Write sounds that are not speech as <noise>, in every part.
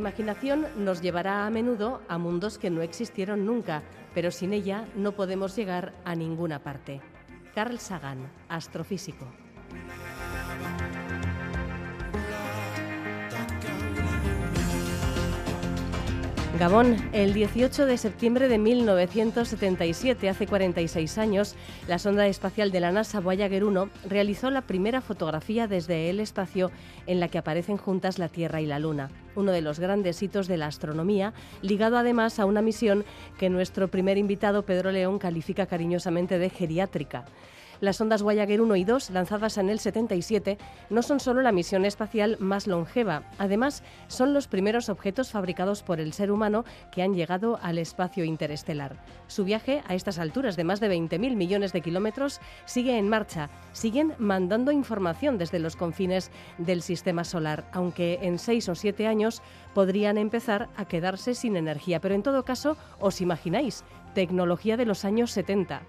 Imaginación nos llevará a menudo a mundos que no existieron nunca, pero sin ella no podemos llegar a ninguna parte. Carl Sagan, astrofísico. Gabón, el 18 de septiembre de 1977, hace 46 años, la sonda espacial de la NASA Voyager 1 realizó la primera fotografía desde el espacio en la que aparecen juntas la Tierra y la Luna, uno de los grandes hitos de la astronomía, ligado además a una misión que nuestro primer invitado Pedro León califica cariñosamente de geriátrica. Las sondas Voyager 1 y 2, lanzadas en el 77, no son solo la misión espacial más longeva, además son los primeros objetos fabricados por el ser humano que han llegado al espacio interestelar. Su viaje, a estas alturas de más de 20.000 millones de kilómetros, sigue en marcha. Siguen mandando información desde los confines del sistema solar, aunque en seis o siete años podrían empezar a quedarse sin energía. Pero en todo caso, os imagináis, tecnología de los años 70.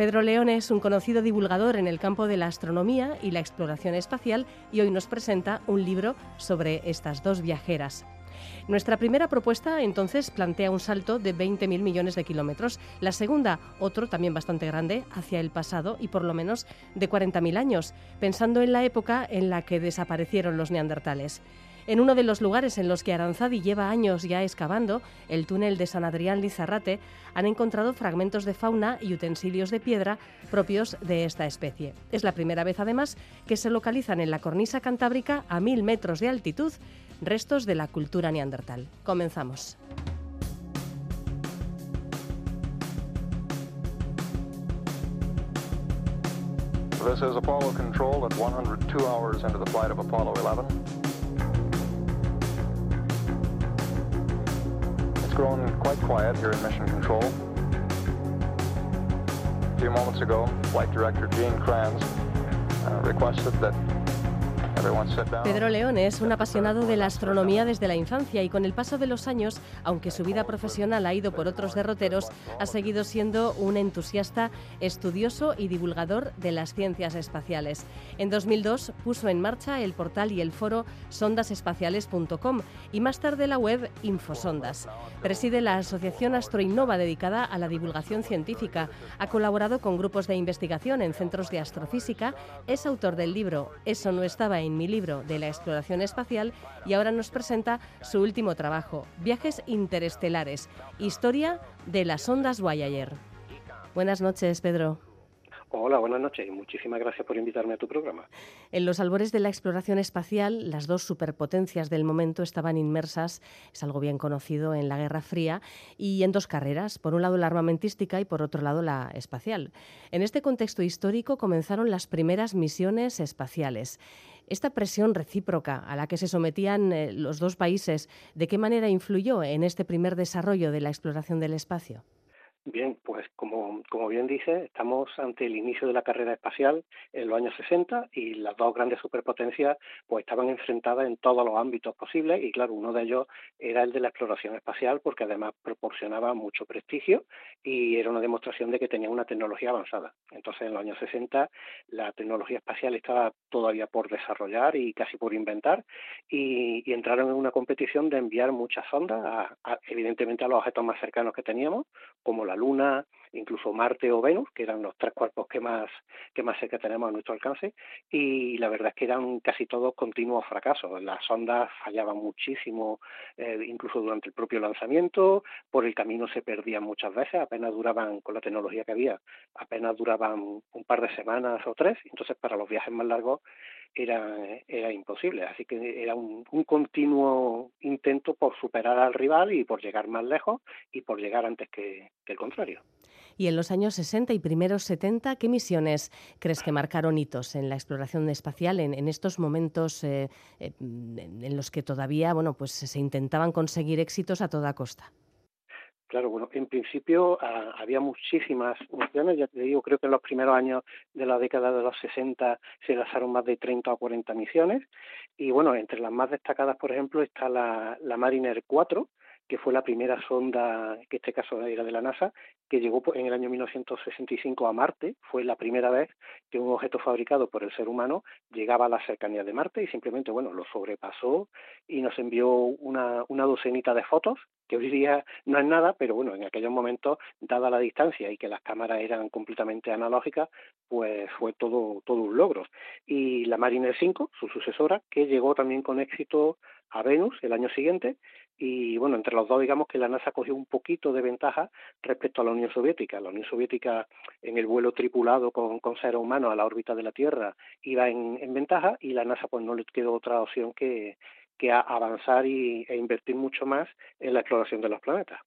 Pedro León es un conocido divulgador en el campo de la astronomía y la exploración espacial y hoy nos presenta un libro sobre estas dos viajeras. Nuestra primera propuesta entonces plantea un salto de 20.000 millones de kilómetros. La segunda, otro también bastante grande, hacia el pasado y por lo menos de 40.000 años, pensando en la época en la que desaparecieron los neandertales. En uno de los lugares en los que Aranzadi lleva años ya excavando, el túnel de San Adrián Lizarrate, han encontrado fragmentos de fauna y utensilios de piedra propios de esta especie. Es la primera vez, además, que se localizan en la cornisa cantábrica a mil metros de altitud restos de la cultura neandertal. Comenzamos. Apollo Control at 102 hours into the flight of Apollo 11. Grown quite quiet here in Mission Control. A few moments ago, Flight Director Gene Kranz uh, requested that Pedro León es un apasionado de la astronomía desde la infancia y con el paso de los años, aunque su vida profesional ha ido por otros derroteros, ha seguido siendo un entusiasta, estudioso y divulgador de las ciencias espaciales. En 2002 puso en marcha el portal y el foro sondasespaciales.com y más tarde la web Infosondas. Preside la Asociación Astroinnova dedicada a la divulgación científica. Ha colaborado con grupos de investigación en centros de astrofísica. Es autor del libro Eso no estaba en mi libro de la exploración espacial y ahora nos presenta su último trabajo, Viajes Interestelares, historia de las ondas Voyager. Buenas noches, Pedro. Hola, buenas noches y muchísimas gracias por invitarme a tu programa. En los albores de la exploración espacial, las dos superpotencias del momento estaban inmersas, es algo bien conocido, en la Guerra Fría y en dos carreras, por un lado la armamentística y por otro lado la espacial. En este contexto histórico comenzaron las primeras misiones espaciales. Esta presión recíproca a la que se sometían eh, los dos países, ¿de qué manera influyó en este primer desarrollo de la exploración del espacio? Bien, pues como, como bien dice, estamos ante el inicio de la carrera espacial en los años 60 y las dos grandes superpotencias pues estaban enfrentadas en todos los ámbitos posibles y claro, uno de ellos era el de la exploración espacial porque además proporcionaba mucho prestigio y era una demostración de que tenía una tecnología avanzada. Entonces en los años 60 la tecnología espacial estaba todavía por desarrollar y casi por inventar y, entraron en una competición de enviar muchas sondas, evidentemente a los objetos más cercanos que teníamos, como la Luna, incluso Marte o Venus, que eran los tres cuerpos que más, que más cerca tenemos a nuestro alcance, y la verdad es que eran casi todos continuos fracasos. Las sondas fallaban muchísimo, eh, incluso durante el propio lanzamiento, por el camino se perdían muchas veces, apenas duraban, con la tecnología que había, apenas duraban un par de semanas o tres, entonces para los viajes más largos era, era imposible. Así que era un, continuo intento por superar al rival y por llegar más lejos y por llegar antes que, el contrario. Y en los años 60 y primeros 70, ¿qué misiones crees que marcaron hitos en la exploración espacial en, estos momentos eh, eh, en los que todavía bueno, pues se intentaban conseguir éxitos a toda costa? Claro, bueno, en principio ah, había muchísimas misiones, ya te digo, creo que en los primeros años de la década de los 60 se lanzaron más de 30 o 40 misiones. Y bueno, entre las más destacadas, por ejemplo, está la, la Mariner 4, que fue la primera sonda, que en este caso era de la NASA, que llegó en el año 1965 a Marte. Fue la primera vez que un objeto fabricado por el ser humano llegaba a la cercanía de Marte y simplemente, bueno, lo sobrepasó y nos envió una, una docenita de fotos, que hoy día no es nada, pero bueno, en aquellos momentos, dada la distancia y que las cámaras eran completamente analógicas, pues fue todo, todo un logro. Y la Mariner 5, su sucesora, que llegó también con éxito a Venus el año siguiente y bueno, entre los dos digamos que la NASA cogió un poquito de ventaja respecto a la Unión Soviética. La Unión Soviética en el vuelo tripulado con, con seres humanos a la órbita de la Tierra iba en, en ventaja y la NASA pues no le quedó otra opción que, que avanzar y, e invertir mucho más en la exploración de los planetas.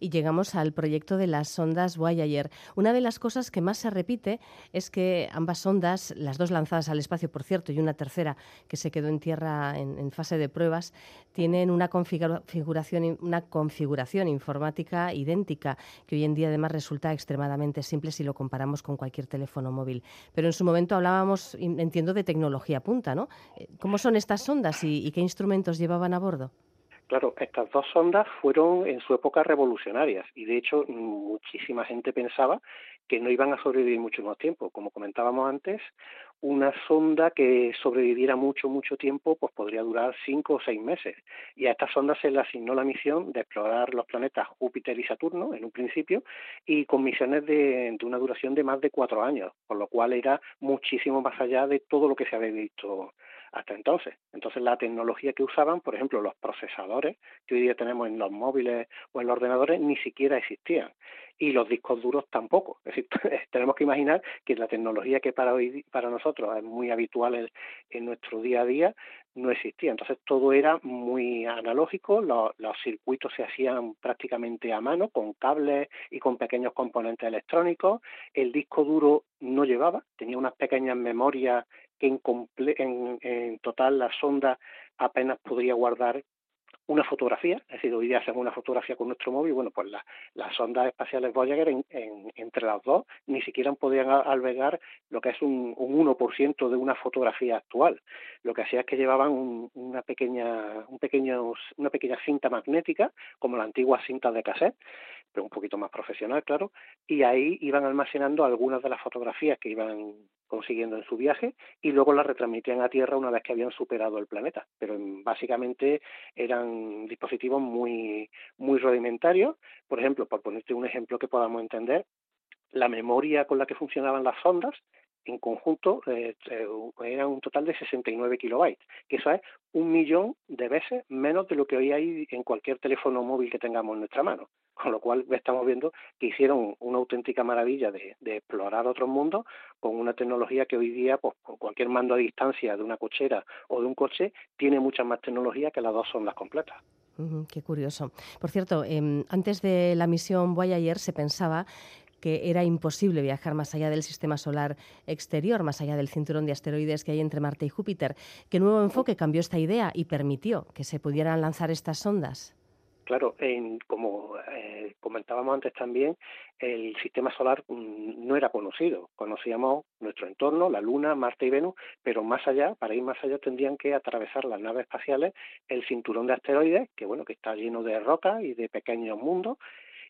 Y llegamos al proyecto de las sondas Voyager. Una de las cosas que más se repite es que ambas sondas, las dos lanzadas al espacio, por cierto, y una tercera que se quedó en tierra en, fase de pruebas, tienen una configuración, una configuración informática idéntica, que hoy en día además resulta extremadamente simple si lo comparamos con cualquier teléfono móvil. Pero en su momento hablábamos, entiendo, de tecnología punta, ¿no? Eh, ¿Cómo son estas sondas y qué instrumentos llevaban a bordo? Claro, estas dos sondas fueron en su época revolucionarias y de hecho muchísima gente pensaba que no iban a sobrevivir mucho más tiempo. Como comentábamos antes, una sonda que sobreviviera mucho, mucho tiempo, pues podría durar cinco o seis meses. Y a esta sonda se le asignó la misión de explorar los planetas Júpiter y Saturno en un principio y con misiones de, de una duración de más de cuatro años, por lo cual era muchísimo más allá de todo lo que se había visto hasta entonces. Entonces la tecnología que usaban, por ejemplo, los procesadores que hoy día tenemos en los móviles o en los ordenadores, ni siquiera existían. Y los discos duros tampoco. Es decir, <laughs> tenemos que imaginar que la tecnología que para hoy para nosotros es muy habitual en, nuestro día a día no existía. Entonces todo era muy analógico, los, los, circuitos se hacían prácticamente a mano, con cables y con pequeños componentes electrónicos. El disco duro no llevaba, tenía unas pequeñas memorias que en, en, total la sonda apenas podría guardar una fotografía, es decir, hoy día hacemos una fotografía con nuestro móvil, bueno, pues las sondas espaciales Voyager entre las dos ni siquiera podían albergar lo que es un, un 1% de una fotografía actual. Lo que hacía es que llevaban una pequeña un pequeño, una pequeña cinta magnética, como la antigua cinta de cassette, pero un poquito más profesional, claro, y ahí iban almacenando algunas de las fotografías que iban consiguiendo en su viaje y luego las retransmitían a Tierra una vez que habían superado el planeta. Pero básicamente eran dispositivos muy, muy rudimentarios. Por ejemplo, por ponerte un ejemplo que podamos entender, la memoria con la que funcionaban las sondas en conjunto eh, eh, era un total de 69 kilobytes, que eso es un millón de veces menos de lo que hoy hay en cualquier teléfono móvil que tengamos en nuestra mano. Con lo cual estamos viendo que hicieron una auténtica maravilla de, explorar otros mundos con una tecnología que hoy día, pues con cualquier mando a distancia de una cochera o de un coche, tiene mucha más tecnología que las dos son las completas. qué curioso. Por cierto, em, antes de la misión Voyager se pensaba que era imposible viajar más allá del sistema solar exterior, más allá del cinturón de asteroides que hay entre Marte y Júpiter. ¿Qué nuevo enfoque cambió esta idea y permitió que se pudieran lanzar estas sondas? Claro, como eh, comentábamos antes también, el sistema solar mm, no era conocido. Conocíamos nuestro entorno, la Luna, Marte y Venus, pero más allá, para ir más allá, tendrían que atravesar las naves espaciales el cinturón de asteroides, que bueno, que está lleno de rocas y de pequeños mundos,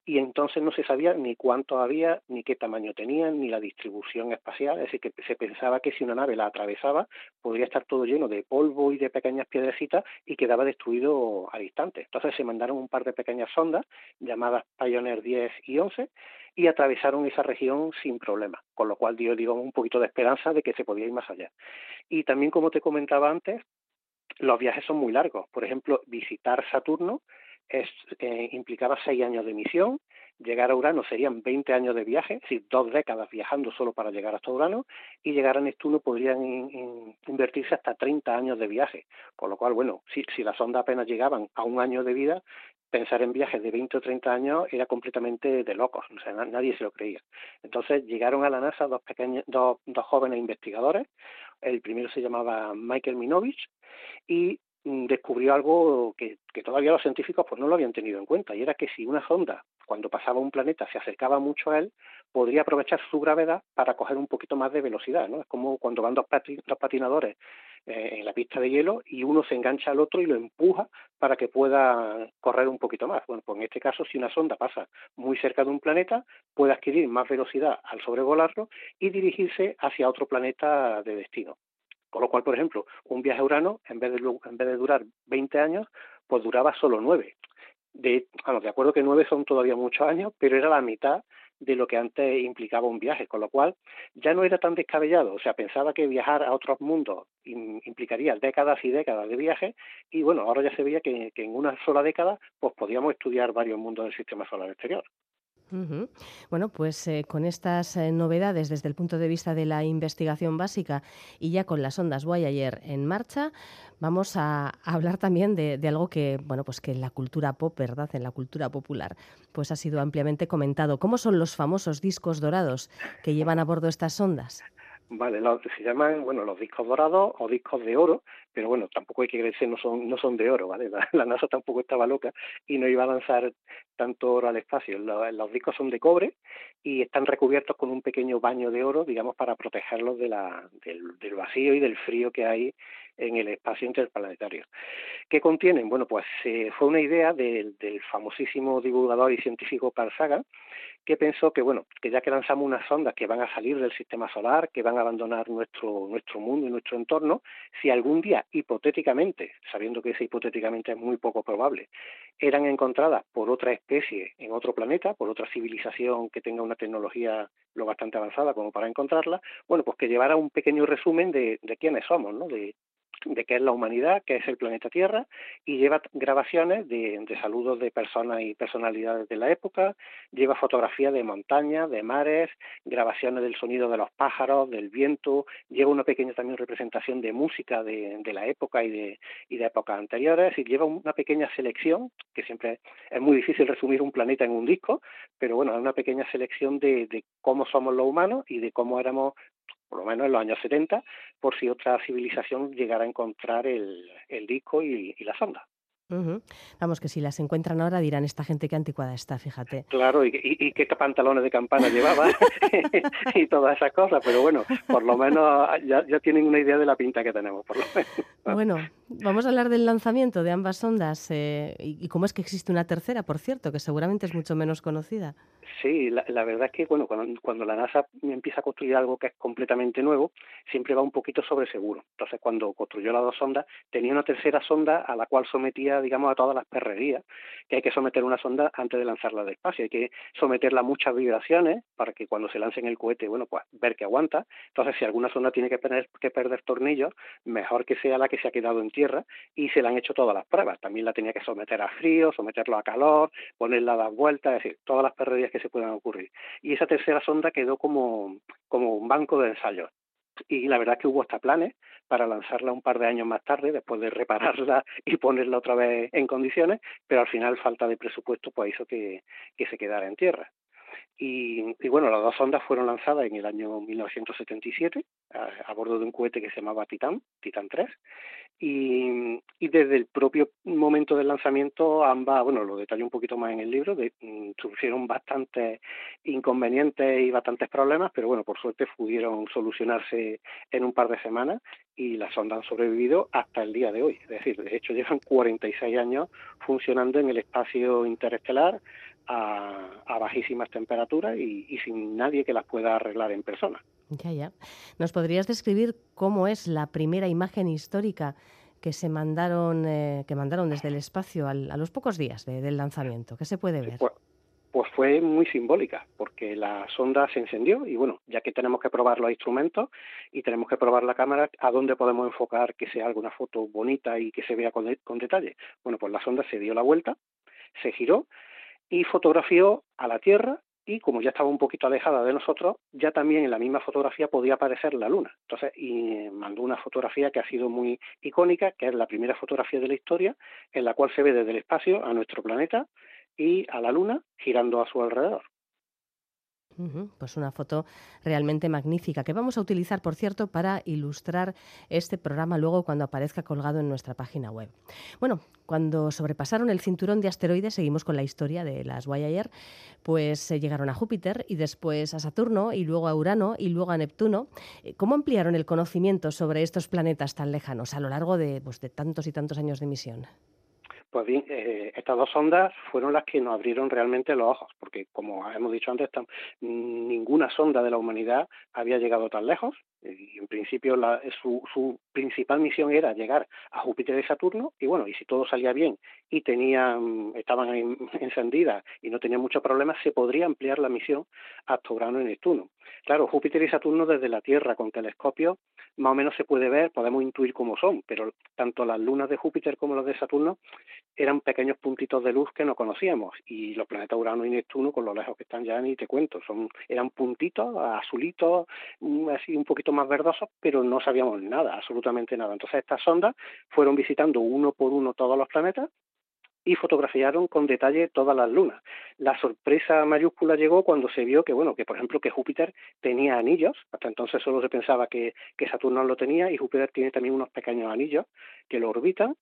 y entonces no se sabía ni cuánto había, ni qué tamaño tenían, ni la distribución espacial, es decir, que se pensaba que si una nave la atravesaba podría estar todo lleno de polvo y de pequeñas piedrecitas y quedaba destruido al instante. Entonces se mandaron un par de pequeñas sondas llamadas Pioneer 10 y 11 y atravesaron esa región sin problema, con lo cual dio digamos, un poquito de esperanza de que se podía ir más allá. Y también, como te comentaba antes, los viajes son muy largos. Por ejemplo, visitar Saturno eh, implicaba seis años de misión, llegar a Urano serían 20 años de viaje, es decir, dos décadas viajando solo para llegar hasta Urano, y llegar a Neptuno podrían invertirse hasta 30 años de viaje, con lo cual, bueno, si, si las sondas apenas llegaban a un año de vida, pensar en viajes de 20 o 30 años era completamente de locos, o sea, nadie se lo creía. Entonces llegaron a la NASA dos, pequeños, dos, dos jóvenes investigadores, el primero se llamaba Michael Minovich y descubrió algo que, que, todavía los científicos pues no lo habían tenido en cuenta y era que si una sonda cuando pasaba un planeta se acercaba mucho a él podría aprovechar su gravedad para coger un poquito más de velocidad ¿no? es como cuando van dos, dos patinadores eh, en la pista de hielo y uno se engancha al otro y lo empuja para que pueda correr un poquito más. Bueno, pues en este caso, si una sonda pasa muy cerca de un planeta, puede adquirir más velocidad al sobrevolarlo y dirigirse hacia otro planeta de destino. Con lo cual, por ejemplo, un viaje a Urano, en vez de, en vez de durar 20 años, pues duraba solo 9. De, bueno, de acuerdo que 9 son todavía muchos años, pero era la mitad de lo que antes implicaba un viaje, con lo cual ya no era tan descabellado, o sea, pensaba que viajar a otros mundos implicaría décadas y décadas de viaje y bueno, ahora ya se veía que, que en una sola década pues podíamos estudiar varios mundos del sistema solar exterior. Bueno, pues eh, con estas eh, novedades desde el punto de vista de la investigación básica y ya con las ondas Voyager en marcha, vamos a, hablar también de, algo que, bueno, pues que en la cultura pop, ¿verdad? En la cultura popular, pues ha sido ampliamente comentado. ¿Cómo son los famosos discos dorados que llevan a bordo estas ondas? Vale, se llaman, bueno, los discos dorados o discos de oro, pero bueno, tampoco hay que creerse, no son, no son de oro, ¿vale? <laughs> La, NASA tampoco estaba loca y no iba a lanzar tanto oro al espacio. Los, discos son de cobre y están recubiertos con un pequeño baño de oro, digamos, para protegerlos de la, del, del vacío y del frío que hay en el espacio interplanetario. ¿Qué contienen? Bueno, pues eh, fue una idea del, del famosísimo divulgador y científico Carl Sagan, que pensó que bueno, que ya que lanzamos unas sondas que van a salir del sistema solar, que van a abandonar nuestro nuestro mundo y nuestro entorno, si algún día hipotéticamente, sabiendo que ese hipotéticamente es muy poco probable, eran encontradas por otra especie en otro planeta, por otra civilización que tenga una tecnología lo bastante avanzada como para encontrarla, bueno, pues que llevara un pequeño resumen de, quiénes somos, ¿no? De qué es la humanidad, qué es el planeta Tierra, y lleva grabaciones de, saludos de personas y personalidades de la época, lleva fotografías de montañas, de mares, grabaciones del sonido de los pájaros, del viento, lleva una pequeña también representación de música de, la época y de, y de épocas anteriores, y lleva una pequeña selección, que siempre es muy difícil resumir un planeta en un disco, pero bueno, es una pequeña selección de, de cómo somos los humanos y de cómo éramos por lo menos en los años 70, por si otra civilización llegara a encontrar el, disco y la sonda. Vamos, que si las encuentran ahora dirán esta gente que anticuada está, fíjate. Claro, y, y, qué pantalones de campana <laughs> llevaba <laughs> y todas esas cosas, pero bueno, por lo menos ya, ya, tienen una idea de la pinta que tenemos, por lo menos. Bueno, vamos a hablar del lanzamiento de ambas ondas eh, y, cómo es que existe una tercera, por cierto, que seguramente es mucho menos conocida. Sí, la, la verdad es que bueno, cuando, cuando, la NASA empieza a construir algo que es completamente nuevo, siempre va un poquito sobre seguro. Entonces, cuando construyó las dos sondas, tenía una tercera sonda a la cual sometía, digamos, a todas las perrerías, que hay que someter una sonda antes de lanzarla al espacio. Hay que someterla a muchas vibraciones para que cuando se lance en el cohete, bueno, pues ver que aguanta. Entonces, si alguna sonda tiene que, perder, que perder tornillos, mejor que sea la que se ha quedado en tierra y se le han hecho todas las pruebas. También la tenía que someter a frío, someterlo a calor, ponerla a dar vueltas, es decir, todas las perrerías que se puedan ocurrir. Y esa tercera sonda quedó como, como un banco de ensayos. Y la verdad que hubo hasta planes para lanzarla un par de años más tarde, después de repararla <laughs> y ponerla otra vez en condiciones, pero al final falta de presupuesto pues hizo que, que se quedara en tierra. Y, bueno, las dos sondas fueron lanzadas en el año 1977 a, a, bordo de un cohete que se llamaba Titan, Titan 3, y, y, desde el propio momento del lanzamiento ambas, bueno, lo detallo un poquito más en el libro, de, mm, sufrieron bastantes inconvenientes y bastantes problemas, pero bueno, por suerte pudieron solucionarse en un par de semanas y las sondas han sobrevivido hasta el día de hoy. Es decir, de hecho <laughs> llevan 46 años funcionando en el espacio interestelar a, a bajísimas temperaturas y, y sin nadie que las pueda arreglar en persona. Ya, ya. ¿Nos podrías describir cómo es la primera imagen histórica que se mandaron, eh, que mandaron desde el espacio al, a los pocos días de, del lanzamiento? ¿Qué se puede ver? Pues, pues, fue muy simbólica, porque la sonda se encendió y bueno, ya que tenemos que probar los instrumentos y tenemos que probar la cámara, ¿a dónde podemos enfocar que sea alguna foto bonita y que se vea con, de, con detalle? Bueno, pues la sonda se dio la vuelta, se giró y fotografió a la Tierra y como ya estaba un poquito alejada de nosotros, ya también en la misma fotografía podía aparecer la luna. Entonces, y mandó una fotografía que ha sido muy icónica, que es la primera fotografía de la historia, en la cual se ve desde el espacio a nuestro planeta y a la luna girando a su alrededor. Pues una foto realmente magnífica que vamos a utilizar, por cierto, para ilustrar este programa luego cuando aparezca colgado en nuestra página web. Bueno, cuando sobrepasaron el cinturón de asteroides, seguimos con la historia de las Voyager, pues se llegaron a Júpiter y después a Saturno y luego a Urano y luego a Neptuno. Eh, ¿Cómo ampliaron el conocimiento sobre estos planetas tan lejanos a lo largo de, pues, de tantos y tantos años de misión? Pues bien, eh, estas dos sondas fueron las que nos abrieron realmente los ojos, porque como hemos dicho antes, ninguna sonda de la humanidad había llegado tan lejos. Y en principio la, su, su, principal misión era llegar a Júpiter y Saturno y bueno, y si todo salía bien y tenían, estaban <laughs> encendidas y no tenían muchos problemas, se podría ampliar la misión hasta Urano y Neptuno. Claro, Júpiter y Saturno desde la Tierra con telescopio más o menos se puede ver, podemos intuir cómo son, pero tanto las lunas de Júpiter como las de Saturno eran pequeños puntitos de luz que no conocíamos y los planetas Urano y Neptuno con lo lejos que están ya ni te cuento, son eran puntitos azulitos, mm, así un poquito más verdosos, pero no sabíamos nada, absolutamente nada. Entonces estas sondas fueron visitando uno por uno todos los planetas y fotografiaron con detalle todas las lunas. La sorpresa mayúscula llegó cuando se vio que, bueno, que por ejemplo que Júpiter tenía anillos, hasta entonces solo se pensaba que, que Saturno lo tenía y Júpiter tiene también unos pequeños anillos que lo orbitan.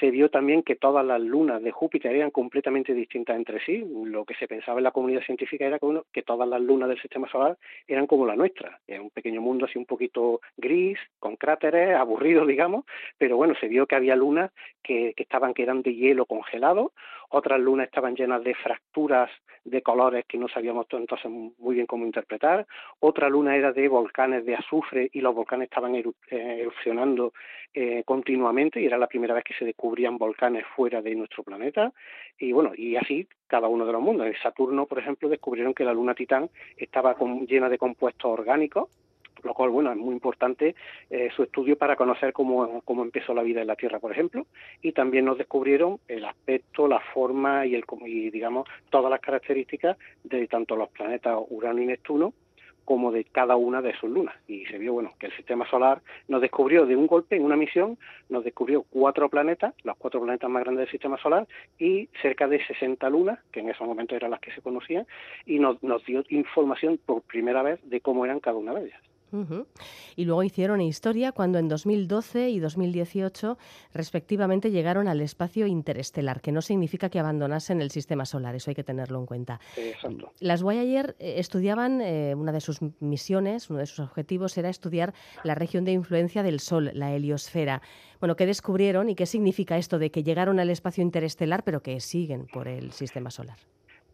Se vio también que todas las lunas de Júpiter eran completamente distintas entre sí. Lo que se pensaba en la comunidad científica era que, que todas las lunas del sistema solar eran como la nuestra, un pequeño mundo así un poquito gris, con cráteres, aburrido, <laughs> digamos, pero bueno, se vio que había lunas que, que estaban que eran de hielo congelado otras lunas estaban llenas de fracturas de colores que no sabíamos entonces muy bien cómo interpretar, otra luna era de volcanes de azufre y los volcanes estaban eh, erupcionando eh, continuamente y era la primera vez que se descubrían volcanes fuera de nuestro planeta y bueno, y así cada uno de los mundos. En Saturno, por ejemplo, descubrieron que la luna Titán estaba llena de compuestos orgánicos lo cual, bueno, es muy importante eh, su estudio para conocer cómo, cómo empezó la vida en la Tierra, por ejemplo, y también nos descubrieron el aspecto, la forma y, el, y digamos, todas las características de tanto los planetas Urano y Neptuno, como de cada una de sus lunas. Y se vio, bueno, que el sistema solar nos descubrió de un golpe en una misión, nos descubrió cuatro planetas, los cuatro planetas más grandes del sistema solar, y cerca de 60 lunas, que en esos momentos eran las que se conocían, y nos, nos dio información por primera vez de cómo eran cada una de ellas. Y luego hicieron historia cuando en 2012 y 2018 respectivamente llegaron al espacio interestelar, que no significa que abandonasen el sistema solar, eso hay que tenerlo en cuenta. Exacto. Las Voyager eh, estudiaban, eh, una de sus misiones, uno de sus objetivos era estudiar la región de influencia del Sol, la heliosfera. Bueno, ¿qué descubrieron y qué significa esto de que llegaron al espacio interestelar pero que siguen por el sistema solar?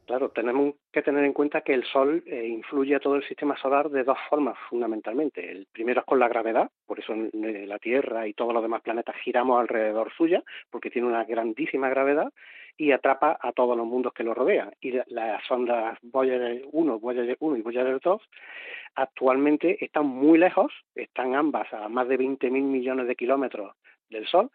Claro, tenemos que tener en cuenta que el Sol eh, influye a todo el sistema solar de dos formas fundamentalmente. El primero es con la gravedad, por eso la Tierra y todos los demás planetas giramos alrededor suya, porque tiene una grandísima gravedad y atrapa a todos los mundos que lo rodean. Y las sondas Voyager 1, Voyager 1 y Voyager 2 actualmente están muy lejos, están ambas a más de 20.000 millones de kilómetros del Sol,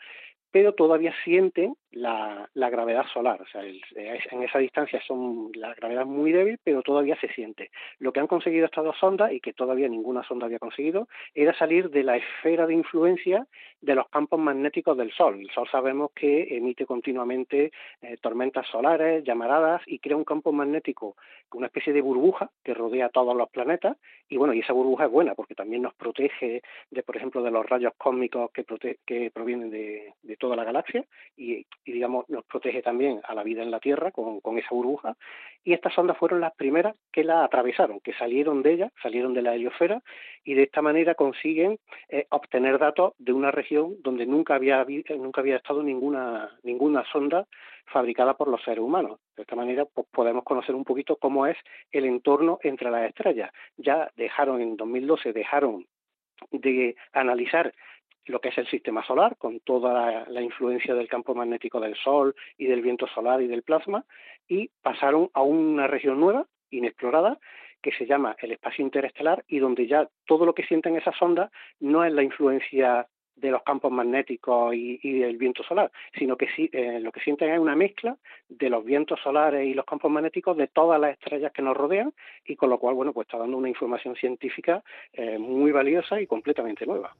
pero todavía sienten la, la gravedad solar. O sea, en esa distancia son la gravedad muy débil, pero todavía se siente. Lo que han conseguido estas dos sondas, y que todavía ninguna sonda había conseguido, era salir de la esfera de influencia de los campos magnéticos del Sol. El Sol sabemos que emite continuamente eh, tormentas solares, llamaradas, y crea un campo magnético, una especie de burbuja que rodea a todos los planetas, y bueno, y esa burbuja es buena porque también nos protege de, por ejemplo, de los rayos cósmicos que, que provienen de, de toda la galaxia, y digamos nos protege también a la vida en la Tierra con, esa burbuja. Y estas sondas fueron las primeras que la atravesaron, que salieron de ella, salieron de la heliosfera y de esta manera consiguen eh, obtener datos de una región donde nunca había nunca había estado ninguna ninguna sonda fabricada por los seres humanos. De esta manera pues, podemos conocer un poquito cómo es el entorno entre las estrellas. Ya dejaron en 2012 dejaron de analizar lo que es el sistema solar, con toda la, influencia del campo magnético del Sol y del viento solar y del plasma, y pasaron a una región nueva, inexplorada, que se llama el espacio interestelar y donde ya todo lo que sienten esas ondas no es la influencia de los campos magnéticos y, del viento solar, sino que sí, eh, lo que sienten es una mezcla de los vientos solares y los campos magnéticos de todas las estrellas que nos rodean y con lo cual, bueno, pues está dando una información científica eh, muy valiosa y completamente nueva.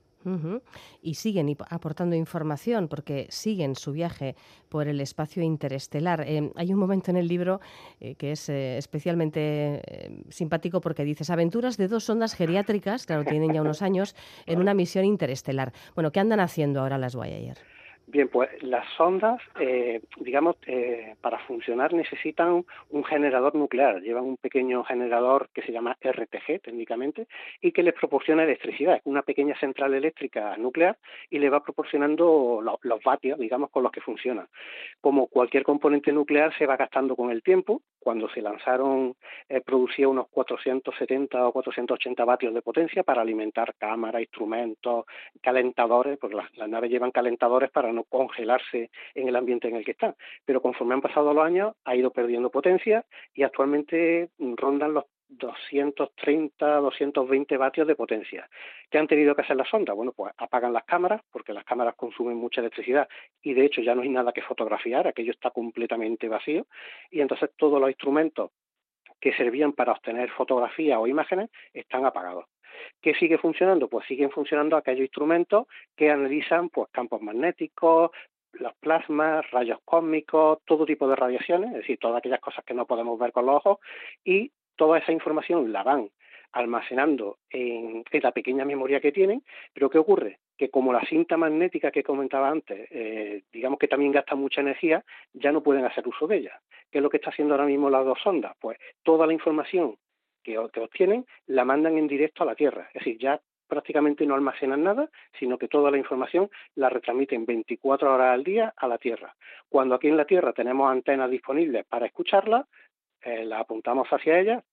Y siguen aportando información porque siguen su viaje por el espacio interestelar. Eh, hay un momento en el libro eh, que es eh, especialmente simpático porque dices aventuras de dos sondas geriátricas, claro, tienen ya unos años, en una misión interestelar. Bueno, ¿qué andan haciendo ahora las Voyager? Bien, pues las sondas, eh, digamos, eh, para funcionar necesitan un generador nuclear. Llevan un pequeño generador que se llama RTG técnicamente y que les proporciona electricidad. Una pequeña central eléctrica nuclear y le va proporcionando los, vatios, digamos, con los que funciona. Como cualquier componente nuclear se va gastando con el tiempo. Cuando se lanzaron, eh, producía unos 470 o 480 vatios de potencia para alimentar cámaras, instrumentos, calentadores, porque las, las naves llevan calentadores para no congelarse en el ambiente en el que está. Pero conforme han pasado los años, ha ido perdiendo potencia y actualmente rondan los 230, 220 vatios de potencia. ¿Qué han tenido que hacer las sondas? Bueno, pues apagan las cámaras, porque las cámaras consumen mucha electricidad y de hecho ya no hay nada que fotografiar, aquello está completamente vacío y entonces todos los instrumentos que servían para obtener fotografías o imágenes están apagados. ¿Qué sigue funcionando? Pues siguen funcionando aquellos instrumentos que analizan pues, campos magnéticos, los plasmas, rayos cósmicos, todo tipo de radiaciones, es decir, todas aquellas cosas que no podemos ver con los ojos, y toda esa información la van almacenando en, la pequeña memoria que tienen, pero ¿qué ocurre? Que como la cinta magnética que comentaba antes, eh, digamos que también gasta mucha energía, ya no pueden hacer uso de ella. ¿Qué es lo que está haciendo ahora mismo las dos sondas? Pues toda la información que, obtienen la mandan en directo a la Tierra. Es decir, ya prácticamente no almacenan nada, sino que toda la información la retransmiten 24 horas al día a la Tierra. Cuando aquí en la Tierra tenemos antenas disponibles para escucharla, eh, la apuntamos hacia ellas,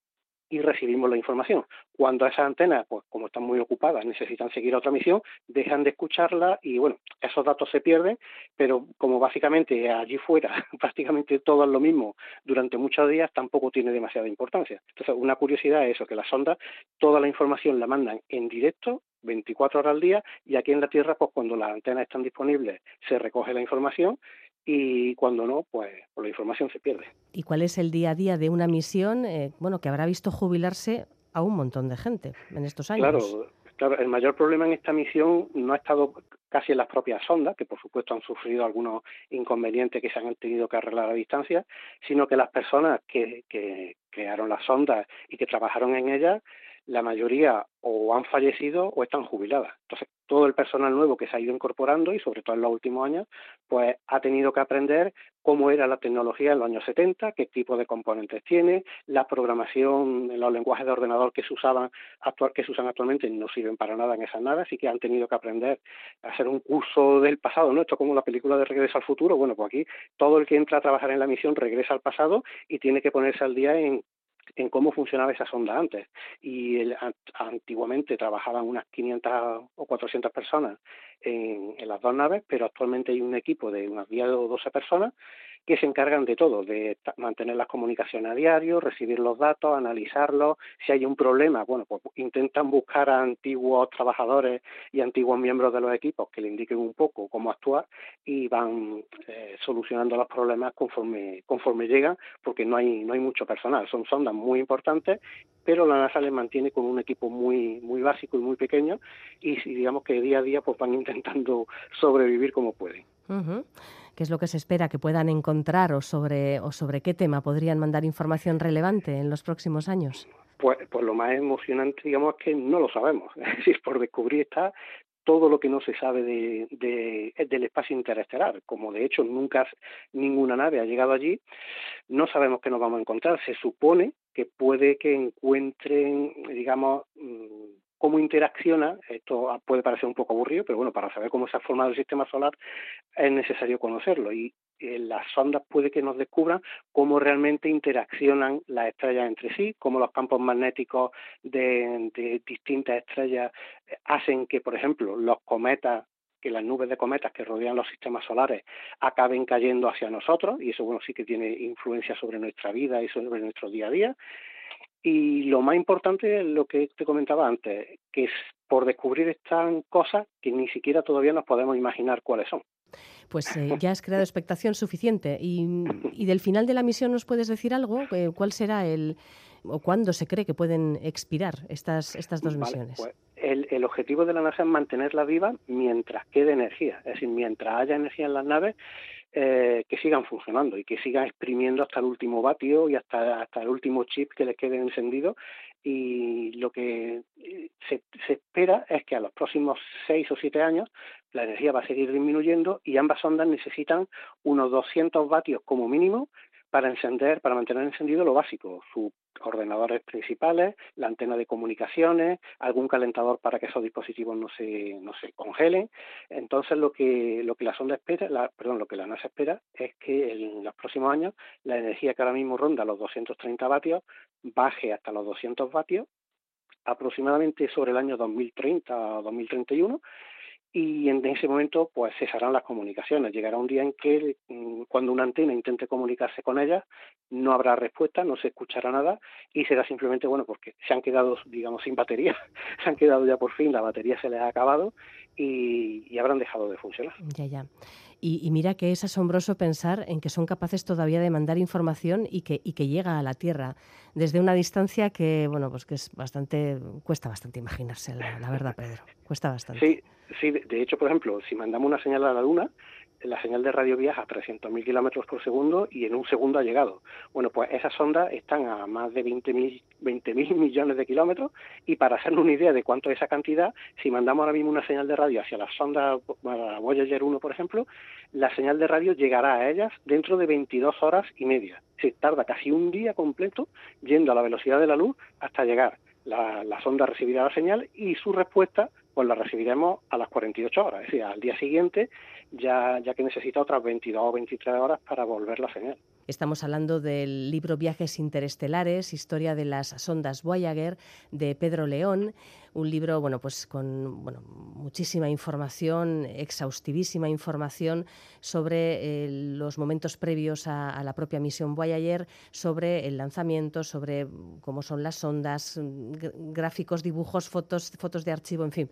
y recibimos la información. Cuando esas antenas, pues como están muy ocupadas, necesitan seguir otra misión, dejan de escucharla y bueno, esos datos se pierden, pero como básicamente allí fuera <laughs> prácticamente todo es lo mismo durante muchos días, tampoco tiene demasiada importancia. Entonces, una curiosidad es eso, que las sondas, toda la información la mandan en directo 24 horas al día y aquí en la Tierra, pues cuando las antenas están disponibles, se recoge la información y cuando no, pues, pues, la información se pierde. ¿Y cuál es el día a día de una misión eh, bueno, que habrá visto jubilarse a un montón de gente en estos años? Claro, claro, el mayor problema en esta misión no ha estado casi en las propias sondas, que por supuesto han sufrido algunos inconvenientes que se han tenido que arreglar a distancia, sino que las personas que, que crearon las sondas y que trabajaron en ellas la mayoría o han fallecido o están jubiladas. Entonces, todo el personal nuevo que se ha ido incorporando y sobre todo en los últimos años, pues ha tenido que aprender cómo era la tecnología en los años 70, qué tipo de componentes tiene, la programación, los lenguajes de ordenador que se usaban que se usan actualmente no sirven para nada en esas naves, así que han tenido que aprender a hacer un curso del pasado, ¿no? Esto como la película de Regreso al futuro, bueno, pues aquí todo el que entra a trabajar en la misión regresa al pasado y tiene que ponerse al día en en cómo funcionaba esa sonda antes. Y antiguamente trabajaban unas 500 o 400 personas en, en, las dos naves, pero actualmente hay un equipo de unas 10 o 12 personas que se encargan de todo, de mantener las comunicaciones a diario, recibir los datos, analizarlos. Si hay un problema, bueno, pues intentan buscar a antiguos trabajadores y antiguos miembros de los equipos que le indiquen un poco cómo actuar y van eh, solucionando los problemas conforme conforme llegan, porque no hay no hay mucho personal. Son sondas muy importantes, pero la NASA les mantiene con un equipo muy muy básico y muy pequeño y digamos que día a día pues van <laughs> intentando sobrevivir como pueden qué es lo que se espera que puedan encontrar o sobre, o sobre qué tema podrían mandar información relevante en los próximos años? Pues, pues lo más emocionante, digamos, es que no lo sabemos. <laughs> Es decir, por descubrir está todo lo que no se sabe de, del espacio interestelar. Como de hecho nunca ninguna nave ha llegado allí, no sabemos qué nos vamos a encontrar. Se supone que puede que encuentren, digamos, mm, cómo interacciona, esto puede parecer un poco aburrido, pero bueno, para saber cómo se ha formado el sistema solar es necesario conocerlo. Y eh, las sondas puede que nos descubran cómo realmente interaccionan las estrellas entre sí, cómo los campos magnéticos de, de distintas estrellas hacen que, por ejemplo, los cometas que las nubes de cometas que rodean los sistemas solares acaben cayendo hacia nosotros y eso bueno sí que tiene influencia sobre nuestra vida y sobre nuestro día a día y lo más importante es lo que te comentaba antes, que es por descubrir están cosas que ni siquiera todavía nos podemos imaginar cuáles son. Pues eh, <laughs> ya has creado expectación suficiente. Y, del final de la misión nos puedes decir algo? Eh, ¿Cuál será el o cuándo se cree que pueden expirar estas, estas dos misiones? Pues el, objetivo de la NASA es mantenerla viva mientras quede energía, es decir, mientras haya energía en las naves, eh, que sigan funcionando y que sigan exprimiendo hasta el último vatio y hasta, hasta el último chip que les quede encendido. Y lo que eh, se, se espera es que a los próximos seis o siete años la energía va a seguir disminuyendo y ambas ondas necesitan unos 200 vatios como mínimo para encender, para mantener encendido lo básico, sus ordenadores principales, la antena de comunicaciones, algún calentador para que esos dispositivos no se, no se congelen. Entonces lo que, lo que la sonda espera, la, perdón, lo que la NASA espera es que en los próximos años la energía que ahora mismo ronda los 230 vatios baje hasta los 200 vatios aproximadamente sobre el año 2030 o 2031 y en ese momento pues cesarán las comunicaciones. Llegará un día en que mm, cuando una antena intente comunicarse con ella no habrá respuesta, no se escuchará nada y será simplemente bueno porque se han quedado digamos sin batería, <laughs> se han quedado ya por fin, la batería se les ha acabado y, y habrán dejado de funcionar. Ya, ya. Y, mira que es asombroso pensar en que son capaces todavía de mandar información y que, y que llega a la Tierra desde una distancia que, bueno, pues que es bastante, cuesta bastante imaginarse, la, verdad, Pedro, cuesta bastante. Sí, sí, de hecho, por ejemplo, si mandamos una señal a la Luna, la señal de radio viaja a 300.000 kilómetros por segundo y en un segundo ha llegado. Bueno, pues esas sondas están a más de 20.000 20 <laughs> millones de kilómetros y para hacernos una idea de cuánto es esa cantidad, si mandamos ahora mismo una señal de radio hacia la sonda Voyager 1, por ejemplo, la señal de radio llegará a ellas dentro de 22 horas y media. Se tarda casi un día completo yendo a la velocidad de la luz hasta llegar. La, la sonda recibirá la señal y su respuesta pues la recibiremos a las 48 horas, es decir, al día siguiente, ya, ya que necesita otras 22 o 23 horas para volver la señal. Estamos hablando del libro Viajes Interestelares, Historia de las Sondas Voyager, de Pedro León, un libro bueno, pues con bueno, muchísima información, exhaustivísima información sobre eh, los momentos previos a, a, la propia misión Voyager, sobre el lanzamiento, sobre cómo son las sondas, gráficos, dibujos, fotos, fotos de archivo, en fin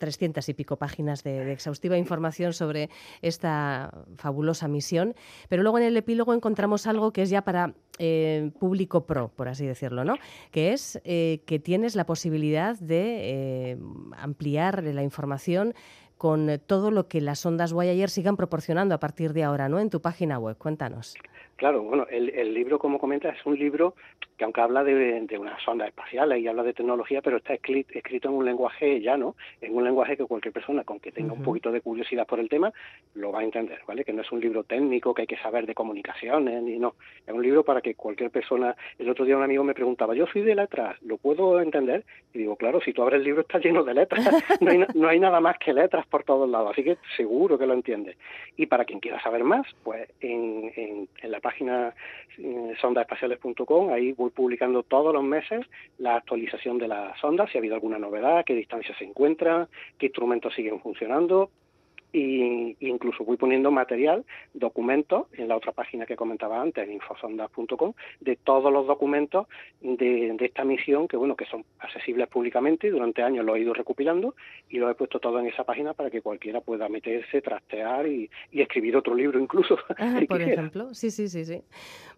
300 y pico páginas de, exhaustiva información sobre esta fabulosa misión. Pero luego en el epílogo encontramos algo que es ya para eh, público pro, por así decirlo, ¿no? Que es eh, que tienes la posibilidad de eh, ampliar la información con todo lo que las ondas Voyager sigan proporcionando a partir de ahora, ¿no? En tu página web. Cuéntanos. Claro, bueno, el, libro, como comentas, es un libro que aunque habla de, de unas ondas espaciales y habla de tecnología, pero está escrito, en un lenguaje llano, en un lenguaje que cualquier persona con que tenga un poquito de curiosidad por el tema lo va a entender, ¿vale? Que no es un libro técnico que hay que saber de comunicaciones, ni no. Es un libro para que cualquier persona... El otro día un amigo me preguntaba, yo soy de letras, ¿lo puedo entender? Y digo, claro, si tú abres el libro está lleno de letras, <laughs> no hay, no hay nada más que letras por todos lados, así que seguro que lo entiendes. Y para quien quiera saber más, pues en, en, en la página eh, sondaespaciales.com, ahí voy publicando todos los meses la actualización de las sondas, si ha habido alguna novedad, qué distancia se encuentra, qué instrumentos siguen funcionando, y incluso voy poniendo material, documentos, en la otra página que comentaba antes, en infosondas.com, de todos los documentos de, esta misión que bueno que son accesibles públicamente y durante años lo he ido recopilando y lo he puesto todo en esa página para que cualquiera pueda meterse, trastear y, escribir otro libro incluso. <laughs> por ejemplo, sí, sí, sí, sí.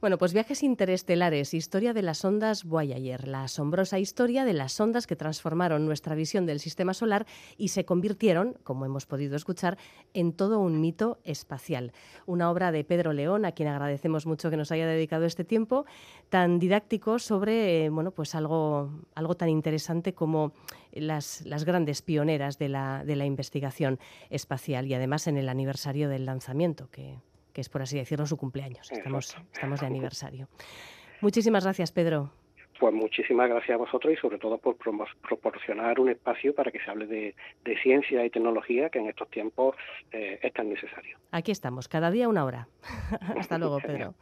Bueno, pues viajes interestelares, historia de las ondas Voyager, la asombrosa historia de las ondas que transformaron nuestra visión del sistema solar y se convirtieron, como hemos podido escuchar, en todo un mito espacial. Una obra de Pedro León, a quien agradecemos mucho que nos haya dedicado este tiempo, tan didáctico sobre eh, bueno, pues algo, algo tan interesante como las, las grandes pioneras de la, de la investigación espacial y además en el aniversario del lanzamiento, que, que es por así decirlo su cumpleaños. Estamos, estamos de <laughs> aniversario. Muchísimas gracias, Pedro pues muchísimas gracias a vosotros y sobre todo por proporcionar un espacio para que se hable de, ciencia y tecnología que en estos tiempos eh, es tan necesario. Aquí estamos, cada día una hora. <laughs> Hasta luego, Pedro.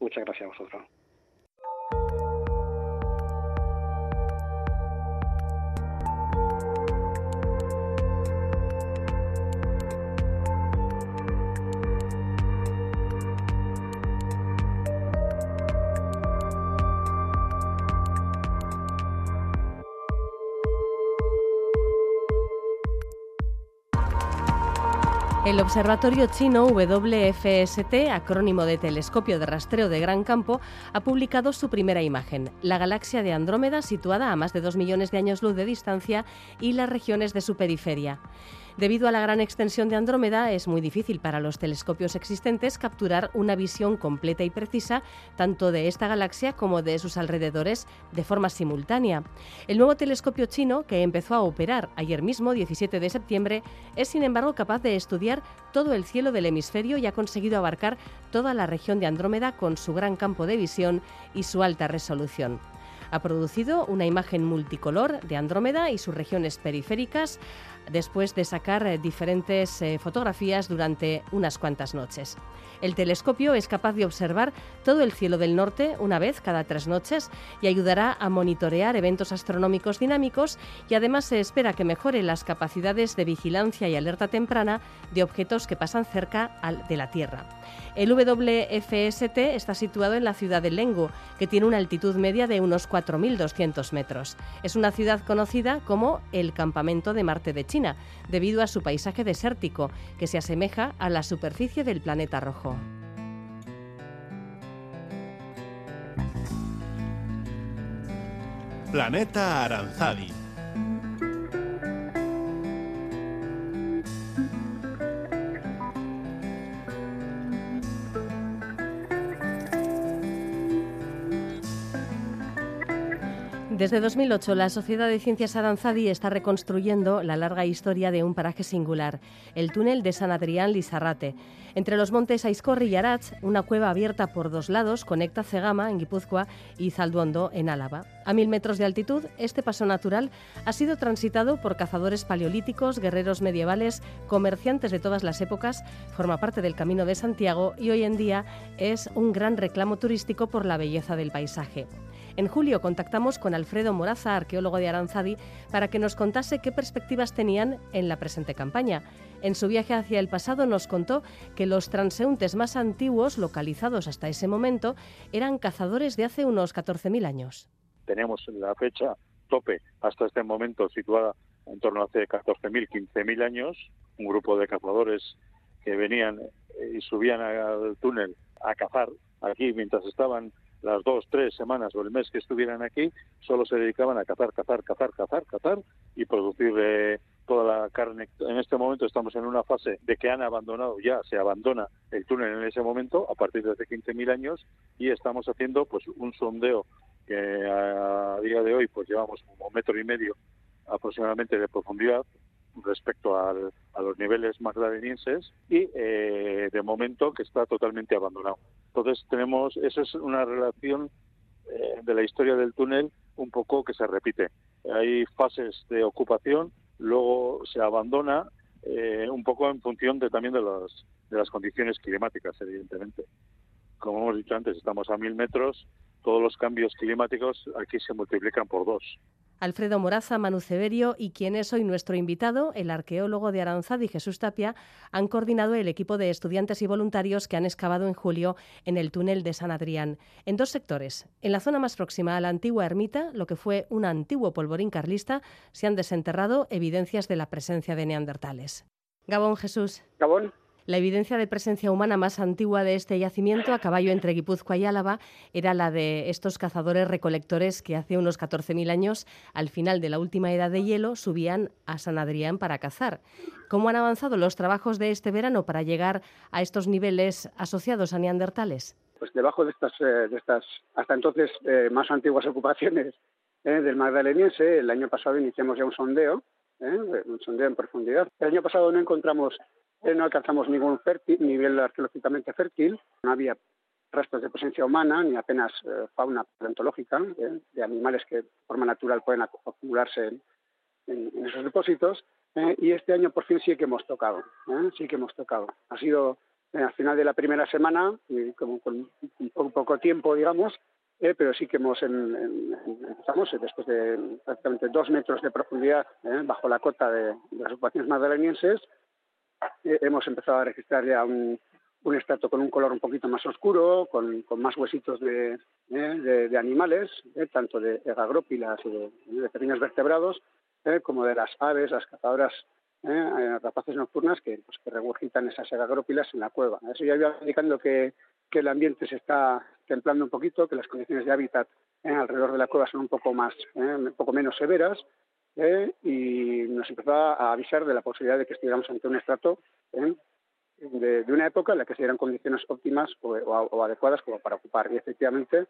Muchas gracias a vosotros. El observatorio chino WFST, acrónimo de Telescopio de Rastreo de Gran Campo, ha publicado su primera imagen, la galaxia de Andrómeda situada a más de dos millones de años luz de distancia y las regiones de su periferia. Debido a la gran extensión de Andrómeda, es muy difícil para los telescopios existentes capturar una visión completa y precisa tanto de esta galaxia como de sus alrededores de forma simultánea. El nuevo telescopio chino, que empezó a operar ayer mismo, 17 de septiembre, es sin embargo capaz de estudiar todo el cielo del hemisferio y ha conseguido abarcar toda la región de Andrómeda con su gran campo de visión y su alta resolución ha producido una imagen multicolor de Andrómeda y sus regiones periféricas, después de sacar eh, diferentes eh, fotografías durante unas cuantas noches. El telescopio es capaz de observar todo el cielo del norte una vez cada tres noches y ayudará a monitorear eventos astronómicos dinámicos y además se espera que mejore las capacidades de vigilancia y alerta temprana de objetos que pasan cerca de la Tierra. El WFST está situado en la ciudad de Lengu, que tiene una altitud media de unos 4.200 metros. Es una ciudad conocida como el Campamento de Marte de China, debido a su paisaje desértico, que se asemeja a la superficie del planeta rojo. Planeta Aranzadi Desde 2008, la Sociedad de Ciencias Aranzadi está reconstruyendo la larga historia de un paraje singular, el túnel de San Adrián Lizarrate. Entre los montes Aizcorri y Aratz, una cueva abierta por dos lados conecta Cegama, en Guipúzcoa, y Zalduondo, en Álava. A mil metros de altitud, este paso natural ha sido transitado por cazadores paleolíticos, guerreros medievales, comerciantes de todas las épocas, forma parte del Camino de Santiago y hoy en día es un gran reclamo turístico por la belleza del paisaje. En julio contactamos con Alfredo Moraza, arqueólogo de Aranzadi, para que nos contase qué perspectivas tenían en la presente campaña. En su viaje hacia el pasado nos contó que los transeúntes más antiguos localizados hasta ese momento eran cazadores de hace unos 14.000 años. Tenemos la fecha tope hasta este momento situada en torno a hace 14.000, 15.000 años, un grupo de cazadores que venían y subían al túnel a cazar aquí mientras estaban las dos, tres semanas o el mes que estuvieran aquí, solo se dedicaban a cazar, cazar, cazar, cazar, cazar y producir eh, toda la carne. En este momento estamos en una fase de que han abandonado, ya se abandona el túnel en ese momento, a partir de hace 15.000 años, y estamos haciendo pues un sondeo que a día de hoy pues llevamos como metro y medio aproximadamente de profundidad respecto a los niveles magdalenienses y eh, de momento que está totalmente abandonado. Entonces tenemos, esa es una relación eh, de la historia del túnel un poco que se repite. Hay fases de ocupación, luego se abandona eh, un poco en función de, también de, de las condiciones climáticas, evidentemente. Como hemos dicho antes, estamos a mil metros, todos los cambios climáticos aquí se multiplican por dos. Alfredo Moraza, Manu Ceberio y quien es hoy nuestro invitado, el arqueólogo de Aranzadi, Jesús Tapia, han coordinado el equipo de estudiantes y voluntarios que han excavado en julio en el túnel de San Adrián, en dos sectores. En la zona más próxima a la antigua ermita, lo que fue un antiguo polvorín carlista, se han desenterrado evidencias de la presencia de neandertales. Gabón Jesús. Gabón. La evidencia de presencia humana más antigua de este yacimiento, a caballo entre Guipúzcoa y Álava, era la de estos cazadores recolectores que hace unos 14.000 años, al final de la última edad de hielo, subían a San Adrián para cazar. ¿Cómo han avanzado los trabajos de este verano para llegar a estos niveles asociados a neandertales? Pues debajo de estas, eh, de estas hasta entonces eh, más antiguas ocupaciones eh, del magdaleniense, el año pasado iniciamos ya un sondeo, un sondeo en profundidad. El año pasado no encontramos eh, no alcanzamos ningún nivel arqueológicamente fértil, no había rastros de presencia humana ni apenas eh, fauna paleontológica eh, de animales que de forma natural pueden acumularse en, esos depósitos. y este año por fin sí que hemos tocado, sí que hemos tocado. Ha sido al final de la primera semana, como con un poco, tiempo, digamos, pero sí que hemos empezamos después de prácticamente dos metros de profundidad bajo la cota de, de las ocupaciones magdalenienses eh, hemos empezado a registrar ya un, estrato con un color un poquito más oscuro, con, más huesitos de, eh, de, animales, eh, tanto de agrópilas y de, pequeños vertebrados, como de las aves, las cazadoras rapaces nocturnas que, pues, regurgitan esas agrópilas en la cueva. Eso ya iba indicando que, que el ambiente se está templando un poquito, que las condiciones de hábitat alrededor de la cueva son un poco más, un poco menos severas, y nos empezó a avisar de la posibilidad de que estuviéramos ante un estrato de, una época en la que se dieran condiciones óptimas o, adecuadas como para ocupar. Y efectivamente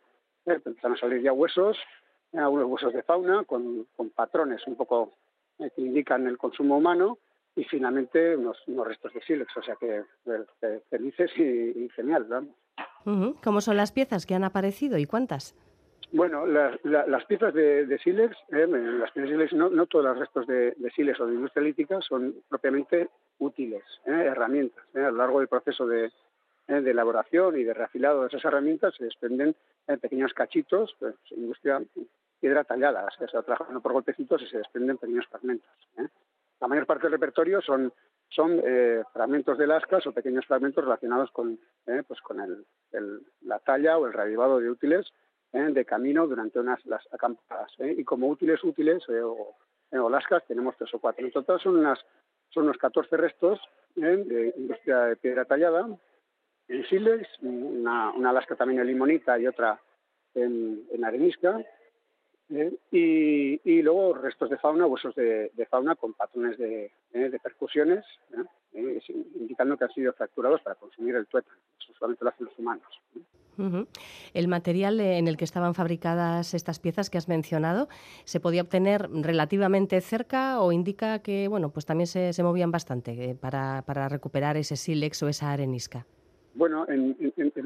eh, empezaron a salir ya huesos, eh, algunos huesos de fauna con, patrones un poco eh, que indican el consumo humano y finalmente unos, restos de sílex, o sea que felices y, genial. ¿Cómo son las piezas que han aparecido y cuántas? Bueno, las, piezas de, sílex, las piezas de sílex, no, todos los restos de, de sílex o de industria lítica son propiamente útiles, ¿eh? herramientas. ¿eh? A lo largo del proceso ¿eh? de, elaboración y de reafilado de esas herramientas se desprenden pequeños cachitos, pues, industria piedra tallada, se trabajando por golpecitos y se desprenden pequeños fragmentos. La mayor parte del repertorio son, son fragmentos de lascas o pequeños fragmentos relacionados con, pues con el, la talla o el reavivado de útiles de camino durante unas las acampadas. Y como útiles útiles o, o lascas tenemos tres o cuatro. En total son unas son unos 14 restos ¿eh? de industria de piedra tallada en Siles, una, una lasca también en limonita y otra en, arenisca, ¿eh? y, luego restos de fauna, huesos de, fauna con patrones de, ¿eh? de percusiones, indicando que han sido fracturados para consumir el tuétano. Eso solamente lo hacen los humanos. El material en el que estaban fabricadas estas piezas que has mencionado, ¿se podía obtener relativamente cerca o indica que bueno, pues también se, movían bastante eh, para, para, recuperar ese sílex o esa arenisca? Bueno, en,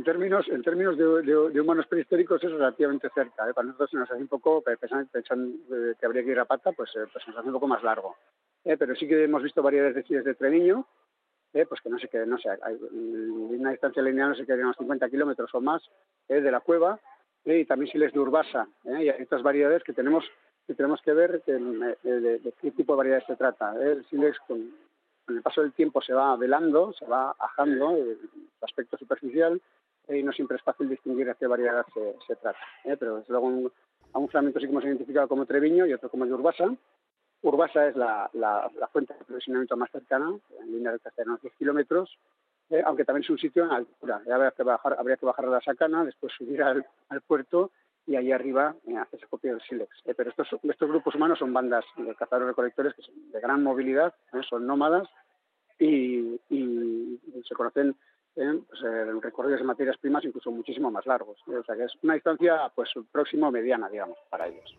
términos, en términos de, humanos prehistóricos es relativamente cerca. ¿eh? Para nosotros se nos hace un poco, pensando, eh, que habría que ir a pata, pues, pues nos hace un poco más largo. pero sí que hemos visto variedades de de Treviño, eh, pues que no sé qué, no sé, hay una distancia lineal no sé qué, unos 50 kilómetros o más eh, de la cueva, eh, y también siles de urbasa, y hay estas variedades que tenemos que tenemos que ver de, qué tipo de variedades se trata. El silex con, el paso del tiempo se va velando, se va ajando el aspecto superficial y no siempre es fácil distinguir a qué variedad se, trata. Pero desde luego a un fragmento sí que hemos identificado como Treviño y otro como de Urbasa, Urbasa es la, fuente de aprovisionamiento más cercana, en línea de unos 10 kilómetros, eh, aunque también es un sitio en altura. Habría que bajar, habría que bajar a la Sacana, después subir al, puerto y ahí arriba eh, hacerse copia del sílex. Eh, pero estos, estos grupos humanos son bandas de cazadores recolectores que son de gran movilidad, son nómadas y se conocen ¿eh? pues, eh, recorridos de materias primas incluso muchísimo más largos. ¿eh? O sea que es una distancia pues próximo mediana, digamos, para ellos.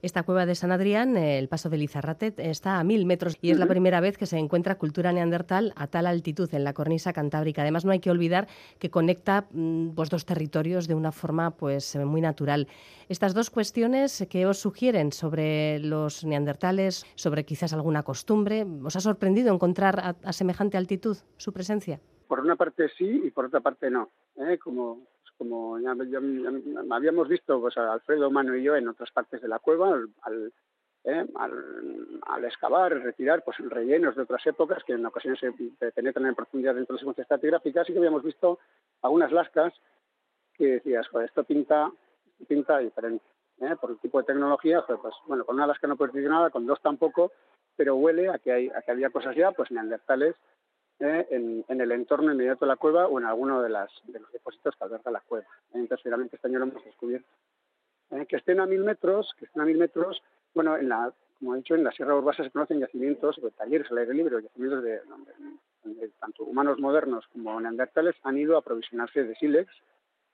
Esta cueva de San Adrián, el paso de Lizarrate, está a mil metros y es la primera vez que se encuentra cultura neandertal a tal altitud en la cornisa cantábrica. Además, no hay que olvidar que conecta mm, pues, dos territorios de una forma pues muy natural. Estas dos cuestiones que os sugieren sobre los neandertales, sobre quizás alguna costumbre, ¿os ha sorprendido encontrar a semejante altitud su presencia? Por una parte sí y por otra parte no. ¿eh? Como, como ya, habíamos visto pues, Alfredo Mano y yo en otras partes de la cueva, al, ¿eh? al, excavar, retirar pues, rellenos de otras épocas que en ocasiones se penetran en profundidad dentro de la secuencia estratigráfica, sí que habíamos visto algunas lascas que decías, joder, esto pinta, pinta diferente. ¿eh? Por el tipo de tecnología, pues bueno, con una lasca no puedes decir nada, con dos tampoco, pero huele a que, hay, a que había cosas ya, pues neandertales ¿eh? en, el entorno inmediato de la cueva o en alguno de, las, de los depósitos que alberga la cueva. Entonces, finalmente este año lo hemos descubierto. ¿Eh? que estén a mil metros, que estén a mil metros, bueno, en la, como he dicho, en la Sierra Urbasa se conocen yacimientos, talleres al aire libre, yacimientos de, donde, tanto humanos modernos como neandertales han ido a aprovisionarse de sílex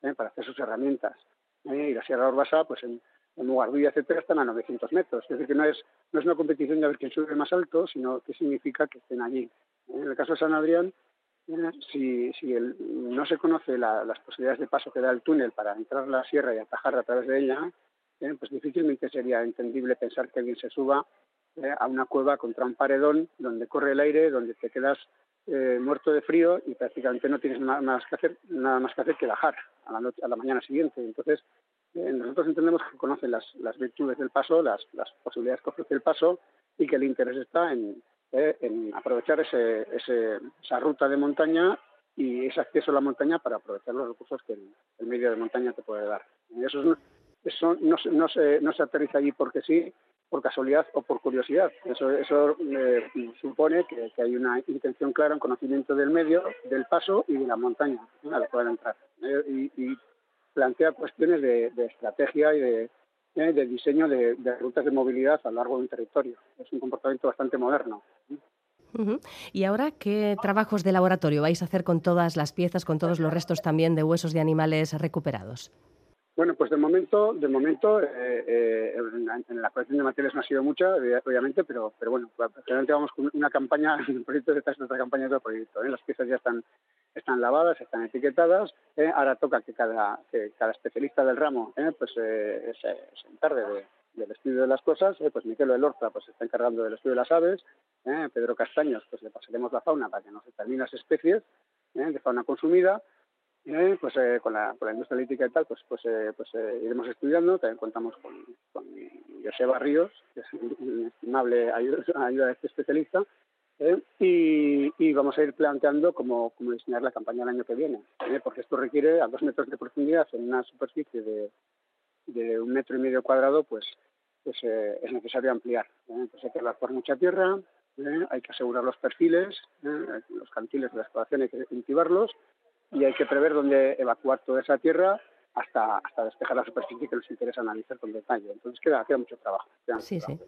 ¿eh? para hacer sus herramientas. y la Sierra Urbasa, pues en, en Mugarduya, etcétera, están a 900 metros. Es decir, que no es, no es una competición de ver quién sube más alto, sino que significa que estén allí. En el caso de San Adrián, si, si no se conoce las posibilidades de paso que da el túnel para entrar a la sierra y atajar a través de ella, eh, pues difícilmente sería entendible pensar que alguien se suba eh, a una cueva contra un paredón donde corre el aire, donde te quedas eh, muerto de frío y prácticamente no tienes nada más que hacer, nada más que, hacer que bajar a la, noche, a la mañana siguiente. Entonces, nosotros entendemos que conocen las, las virtudes del paso, las, las posibilidades que ofrece el paso y que el interés está en, eh, en aprovechar ese, esa ruta de montaña y ese acceso a la montaña para aprovechar los recursos que el, medio de montaña te puede dar. Eso, eso no, no, se, no se aterriza allí porque sí, por casualidad o por curiosidad. Eso, eso eh, supone que, hay una intención clara, un conocimiento del medio, del paso y de la montaña a la a entrar. Eh, y, plantea cuestiones de, estrategia y de, eh, de diseño de, rutas de movilidad a lo largo de un territorio. Es un comportamiento bastante moderno. ¿Y ahora qué trabajos de laboratorio vais a hacer con todas las piezas, con todos los restos también de huesos de animales recuperados? Bueno, pues de momento, de momento, eh, eh, en, la colección de materiales no ha sido mucha, obviamente, pero, pero bueno, realmente vamos con una campaña, <laughs> un proyecto de nuestra campaña de proyecto. ¿eh? Las piezas ya están, están lavadas, están etiquetadas. ahora toca que cada, que cada especialista del ramo, pues se, se, encargue del estudio de las cosas. pues Miquel Elorza pues, se está encargando del estudio de las aves. Pedro Castaños, pues le pasaremos la fauna para que nos determine las especies de fauna consumida pues eh, con, la, con la industria lítica y tal, pues pues, eh, pues eh, iremos estudiando. También contamos con, con José Barrios, que es un estimable <laughs> ayuda, de este especialista. Y, y, vamos a ir planteando cómo, cómo, diseñar la campaña el año que viene, porque esto requiere a dos metros de profundidad en una superficie de, de un metro y medio cuadrado, pues, pues es necesario ampliar. Entonces hay que evacuar mucha tierra, hay que asegurar los perfiles, los cantiles de la excavación hay que cultivarlos y hay que prever dónde evacuar toda esa tierra hasta, hasta despejar la superficie que nos interesa analizar con detalle. Entonces queda, queda mucho trabajo. sí, sí.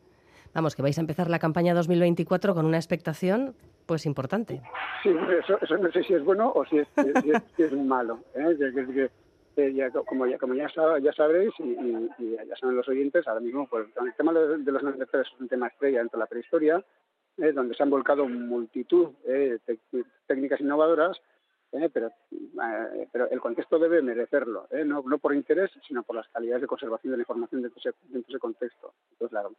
Vamos, que vais a empezar la campaña 2024 con una expectación pues importante. Sí, eso, no sé si es bueno o si es, si es, malo. ¿eh? Que, como ya, como ya, ya sabréis y, ya saben los oyentes, ahora mismo pues, el tema de, los neandertales es un tema estrella dentro de la prehistoria, ¿eh? donde se han volcado multitud de eh, técnicas innovadoras ¿eh? pero, eh, pero el contexto debe merecerlo, ¿eh? no, no por interés, sino por las calidades de conservación de la información dentro de ese, dentro de ese contexto. Entonces, claro,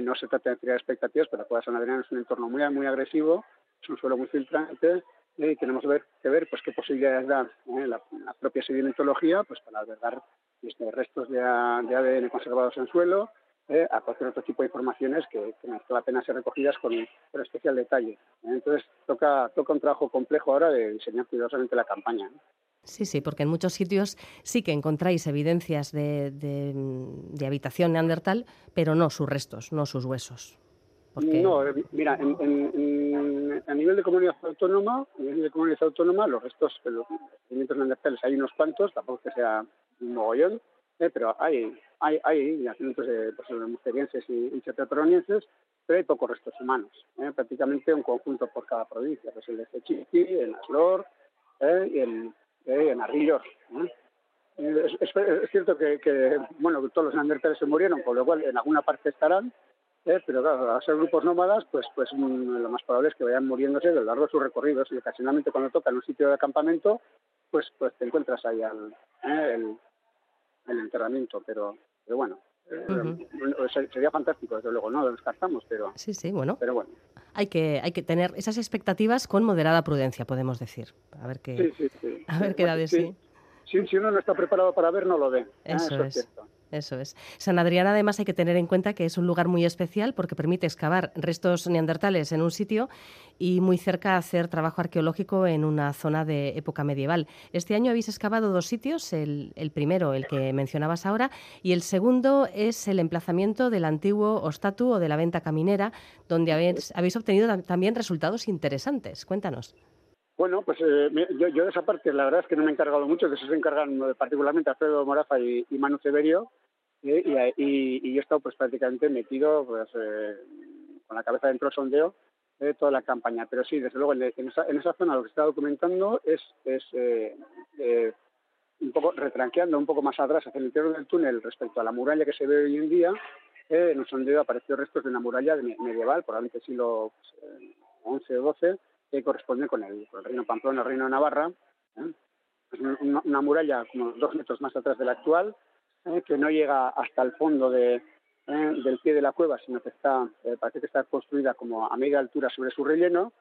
no se trata de crear expectativas, pero la Adrián es un entorno muy, muy agresivo, es un suelo muy filtrante, y tenemos que ver, pues, qué posibilidades da la, propia sedimentología pues, para albergar este, restos de ADN conservados en suelo, eh, a cualquier otro tipo de informaciones que, que merece la pena ser recogidas con, especial detalle. ¿eh? Entonces, toca, toca un trabajo complejo ahora de diseñar cuidadosamente la campaña. Sí, sí, porque en muchos sitios sí que encontráis evidencias de, de, habitación neandertal, pero no sus restos, no sus huesos. No, eh, mira, a nivel de comunidad autónoma, a nivel de comunidad autónoma, los restos de los neandertales hay unos cuantos, tampoco que sea un mogollón, pero hay, hay, hay yacimientos de personas musterienses y, y pero hay pocos restos humanos, ¿eh? prácticamente un conjunto por cada provincia, pues el de Cechiqui, en Aslor ¿eh? y en, eh, en Arrillor. Es, es, cierto que, que, bueno, todos los neandertales se murieron, con lo cual en alguna parte estarán, pero claro, a ser grupos nómadas, pues, pues mm, lo más probable es que vayan muriéndose a lo largo de sus recorridos y ocasionalmente cuando tocan un sitio de acampamento, pues, pues te encuentras ahí al, el, el enterramiento, pero, pero bueno, eh, sería fantástico, desde luego, no lo descartamos, pero... Sí, sí, bueno. Pero bueno. Hay que, hay que tener esas expectativas con moderada prudencia, podemos decir. A ver qué, A ver qué da de sí. Si uno no está preparado para ver, no lo ve. ¿eh? Eso, es. Cierto. Eso es. San Adrián además hay que tener en cuenta que es un lugar muy especial porque permite excavar restos neandertales en un sitio y muy cerca hacer trabajo arqueológico en una zona de época medieval. Este año habéis excavado dos sitios, el, primero, el que mencionabas ahora, y el segundo es el emplazamiento del antiguo ostatu o de la venta caminera, donde habéis, habéis obtenido también resultados interesantes. Cuéntanos. Bueno, pues eh, yo, de esa parte la verdad es que no me he encargado mucho, que eso se encargan eh, particularmente Alfredo Morafa y, Manu Severio, eh, y, yo he estado pues prácticamente metido pues, con la cabeza dentro del sondeo de toda la campaña. Pero sí, desde luego, en, esa, zona lo que se está documentando es, es un poco retranqueando un poco más atrás hacia el interior del túnel respecto a la muralla que se ve hoy en día. en el sondeo apareció restos de una muralla medieval, probablemente siglo XI pues, o XII, que corresponde con el, reino Pamplona, el reino Navarra. ¿eh? Es una, muralla como dos metros más atrás de la actual, ¿eh? que no llega hasta el fondo de, ¿eh? del pie de la cueva, sino que está, parece que está construida como a media altura sobre su relleno,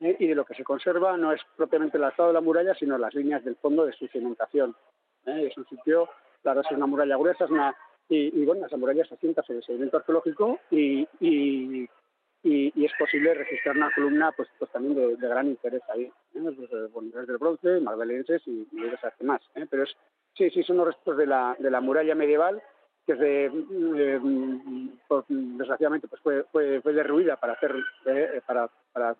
y de lo que se conserva no es propiamente el alzado de la muralla, sino las líneas del fondo de su cimentación. Es un sitio, claro, es una muralla gruesa, es una, y, bueno, esa muralla se asienta sobre el sedimento arqueológico y, y y, es posible registrar una columna pues, pues también de, gran interés ahí, ¿eh? pues, eh, del bronce, magdalenses y, y esas más. ¿eh? Pero es, sí, sí, son los restos de la, de la muralla medieval que pues, desgraciadamente pues fue, fue, fue, derruida para hacer para, para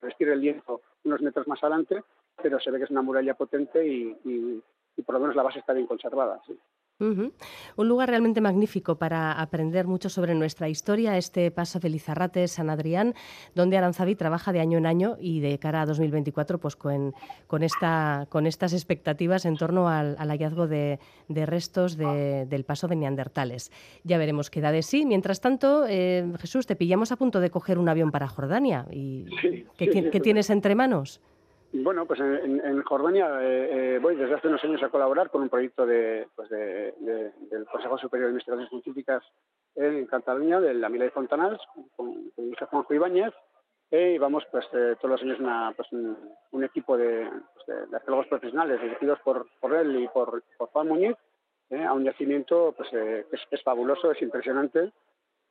vestir el lienzo unos metros más adelante, pero se ve que es una muralla potente y, y, y por lo menos la base está bien conservada. ¿sí? Un lugar realmente magnífico para aprender mucho sobre nuestra historia, este Paso Felizarrate San Adrián, donde Aranzabi trabaja de año en año y de cara a 2024 pues con, con, esta, con estas expectativas en torno al, hallazgo de, restos del paso de neandertales. Ya veremos qué da de sí. Mientras tanto, eh, Jesús, te pillamos a punto de coger un avión para Jordania. y ¿Qué tienes entre manos? Bueno, pues en, Jordania eh, eh, voy desde hace unos años a colaborar con un proyecto de, pues de, del Consejo Superior de Investigaciones Científicas en Cataluña, de la Mila de Fontanals, con, con Juanjo Ibáñez, eh, y vamos pues todos los años una, pues, un, equipo de, pues, arqueólogos profesionales dirigidos por, él y por, Juan Muñiz a un yacimiento pues, es, es, fabuloso, es impresionante,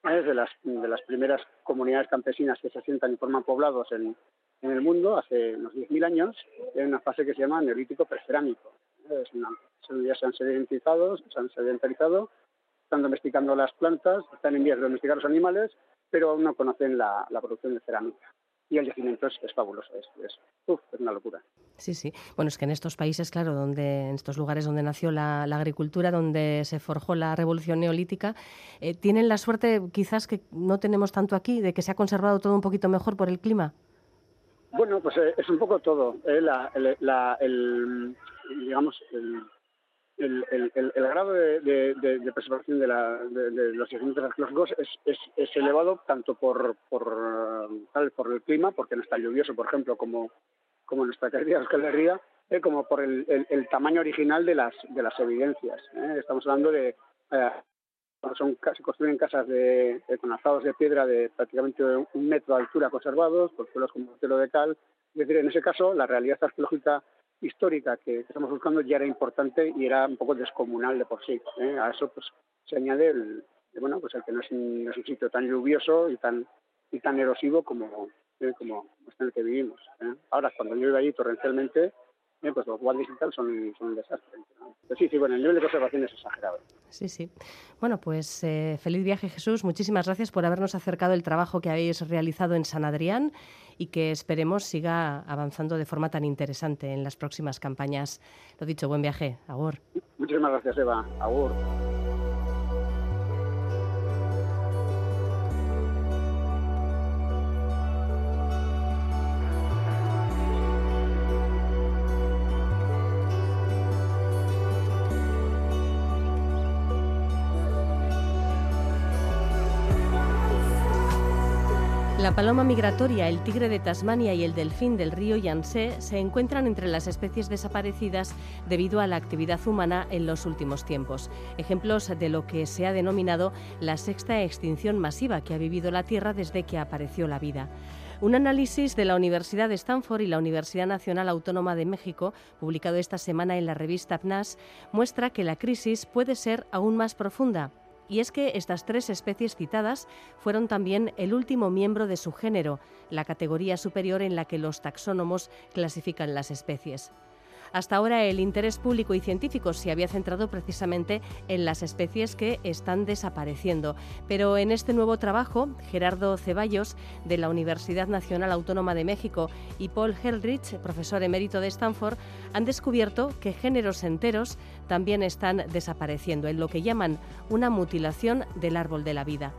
es de las, de las primeras comunidades campesinas que se asientan y forman poblados en, en el mundo hace unos 10.000 años en una fase que se llama neolítico precerámico. Es ya se han sedentarizado, se han sedentarizado, están domesticando las plantas, están en vías de domesticar los animales, pero aún no conocen la, producción de cerámica. Y el yacimiento es, fabuloso, es, es, una locura. Sí, sí. Bueno, es que en estos países, claro, donde en estos lugares donde nació la, agricultura, donde se forjó la revolución neolítica, eh, tienen la suerte, quizás que no tenemos tanto aquí, de que se ha conservado todo un poquito mejor por el clima. Bueno, pues eh, es un poco todo. Eh, el, digamos, el, grado de, preservación de, los yacimientos arqueológicos es, es, elevado tanto por, por, el clima, porque no está lluvioso, por ejemplo, como, nuestra querida Euskal Herria, eh, como por el, tamaño original de las, de las evidencias. Estamos hablando de son, se construyen casas de, con alzados de piedra de prácticamente un metro de altura conservados, por suelos con mortero de cal. Es decir, en ese caso, la realidad arqueológica histórica que, estamos buscando ya era importante y era un poco descomunal de por sí. ¿eh? A eso pues se añade el, bueno, pues el que no es, un, sitio tan lluvioso y tan y tan erosivo como, ¿eh? como en el que vivimos. ¿eh? Ahora, cuando llueve allí torrencialmente, pues los guardias y tal son, un desastre. sí, sí, bueno, el nivel de conservación es exagerado. Sí, sí. Bueno, pues eh, feliz viaje Jesús. Muchísimas gracias por habernos acercado el trabajo que habéis realizado en San Adrián y que esperemos siga avanzando de forma tan interesante en las próximas campañas. Lo dicho, buen viaje. Agur. Muchísimas gracias, Eva. Agur. La paloma migratoria, el tigre de Tasmania y el delfín del río Yangtze se encuentran entre las especies desaparecidas debido a la actividad humana en los últimos tiempos. Ejemplos de lo que se ha denominado la sexta extinción masiva que ha vivido la Tierra desde que apareció la vida. Un análisis de la Universidad de Stanford y la Universidad Nacional Autónoma de México, publicado esta semana en la revista PNAS, muestra que la crisis puede ser aún más profunda y es que estas tres especies citadas fueron también el último miembro de su género, la categoría superior en la que los taxónomos clasifican las especies. Hasta ahora el interés público y científico se había centrado precisamente en las especies que están desapareciendo, pero en este nuevo trabajo, Gerardo Ceballos, de la Universidad Nacional Autónoma de México, y Paul Heldrich, profesor emérito de Stanford, han descubierto que géneros enteros también están desapareciendo en lo que llaman una mutilación del árbol de la vida.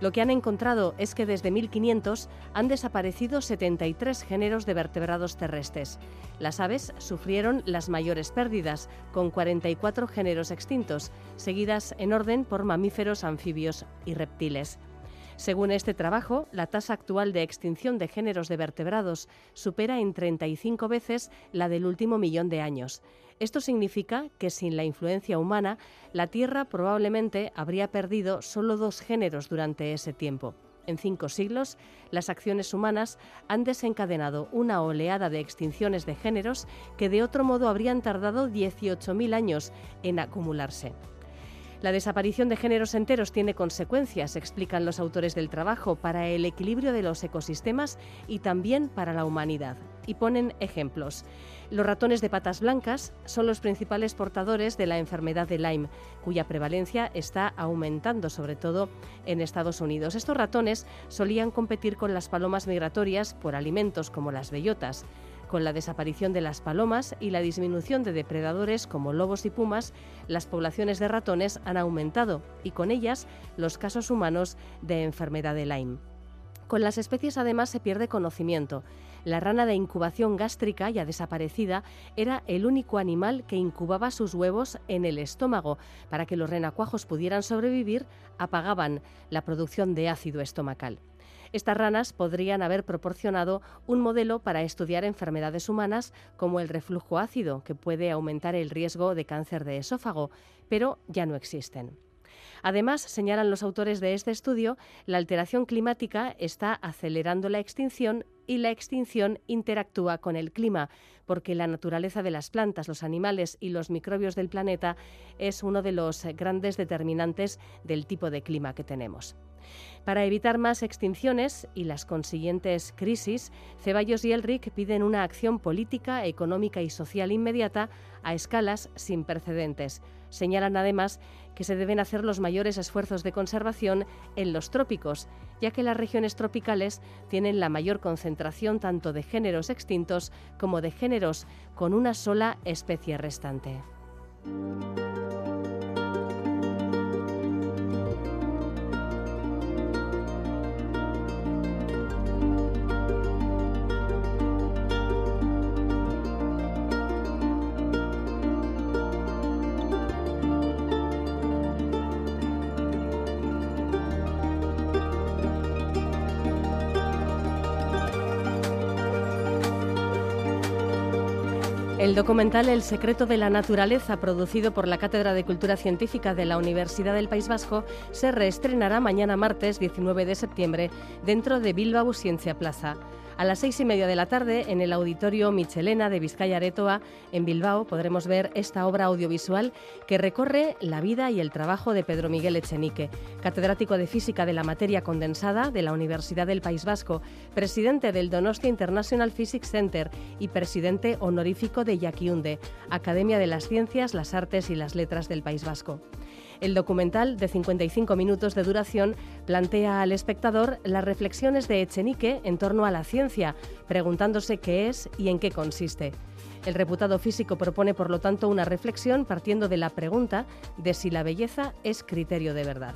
Lo que han encontrado es que desde 1500 han desaparecido 73 géneros de vertebrados terrestres. Las aves sufrieron las mayores pérdidas, con 44 géneros extintos, seguidas en orden por mamíferos, anfibios y reptiles. Según este trabajo, la tasa actual de extinción de géneros de vertebrados supera en 35 veces la del último millón de años. Esto significa que sin la influencia humana, la Tierra probablemente habría perdido solo dos géneros durante ese tiempo. En cinco siglos, las acciones humanas han desencadenado una oleada de extinciones de géneros que de otro modo habrían tardado 18.000 años en acumularse. La desaparición de géneros enteros tiene consecuencias, explican los autores del trabajo, para el equilibrio de los ecosistemas y también para la humanidad. y ponen ejemplos. Los ratones de patas blancas son los principales portadores de la enfermedad de Lyme, cuya prevalencia está aumentando, sobre todo en Estados Unidos. Estos ratones solían competir con las palomas migratorias por alimentos como las bellotas. Con la desaparición de las palomas y la disminución de depredadores como lobos y pumas, las poblaciones de ratones han aumentado y con ellas los casos humanos de enfermedad de Lyme. Con las especies además se pierde conocimiento. La rana de incubación gástrica, ya desaparecida, era el único animal que incubaba sus huevos en el estómago. Para que los renacuajos pudieran sobrevivir, apagaban la producción de ácido estomacal. Estas ranas podrían haber proporcionado un modelo para estudiar enfermedades humanas como el reflujo ácido, que puede aumentar el riesgo de cáncer de esófago, pero ya no existen. Además, señalan los autores de este estudio, la alteración climática está acelerando la extinción y la extinción interactúa con el clima, porque la naturaleza de las plantas, los animales y los microbios del planeta es uno de los grandes determinantes del tipo de clima que tenemos. Para evitar más extinciones y las consiguientes crisis, Ceballos y Elric piden una acción política, económica y social inmediata a escalas sin precedentes. Señalan además que se deben hacer los mayores esfuerzos de conservación en los trópicos, ya que las regiones tropicales tienen la mayor concentración tanto de géneros extintos como de géneros con una sola especie restante. El documental El secreto de la naturaleza, producido por la Cátedra de Cultura Científica de la Universidad del País Vasco, se reestrenará mañana martes 19 de septiembre dentro de Bilbao Ciencia Plaza. A las seis y media de la tarde, en el Auditorio Michelena de Vizcaya Aretoa, en Bilbao, podremos ver esta obra audiovisual que recorre la vida y el trabajo de Pedro Miguel Echenique, catedrático de Física de la Materia Condensada de la Universidad del País Vasco, presidente del Donostia International Physics Center y presidente honorífico de Yaquiunde, Academia de las Ciencias, las Artes y las Letras del País Vasco. El documental, de 55 minutos de duración, plantea al espectador las reflexiones de Echenique en torno a la ciencia, preguntándose qué es y en qué consiste. El reputado físico propone, por lo tanto, una reflexión partiendo de la pregunta de si la belleza es criterio de verdad.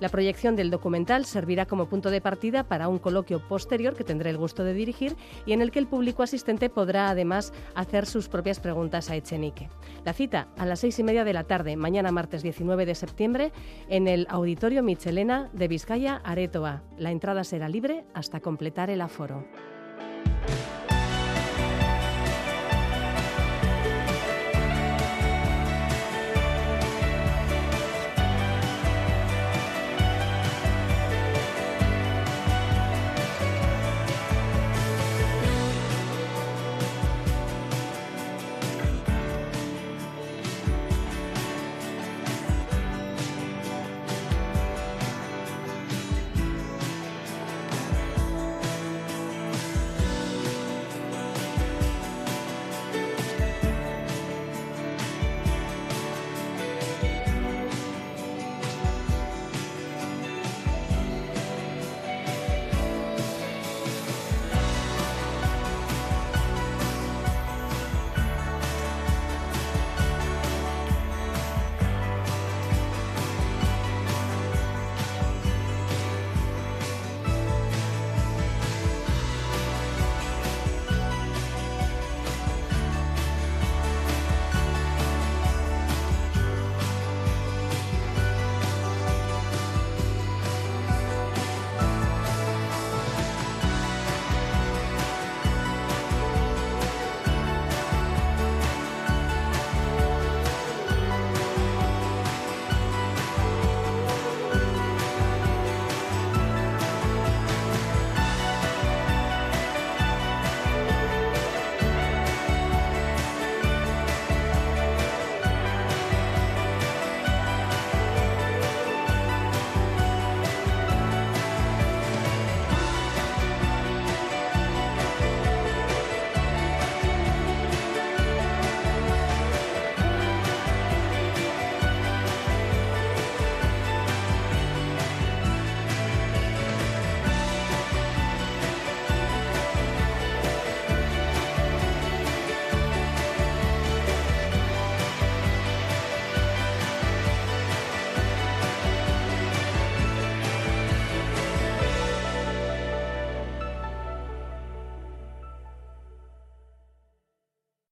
La proyección del documental servirá como punto de partida para un coloquio posterior que tendré el gusto de dirigir y en el que el público asistente podrá además hacer sus propias preguntas a Echenique. La cita a las seis y media de la tarde, mañana martes 19 de septiembre, en el Auditorio Michelena de Vizcaya, Aretoa. La entrada será libre hasta completar el aforo.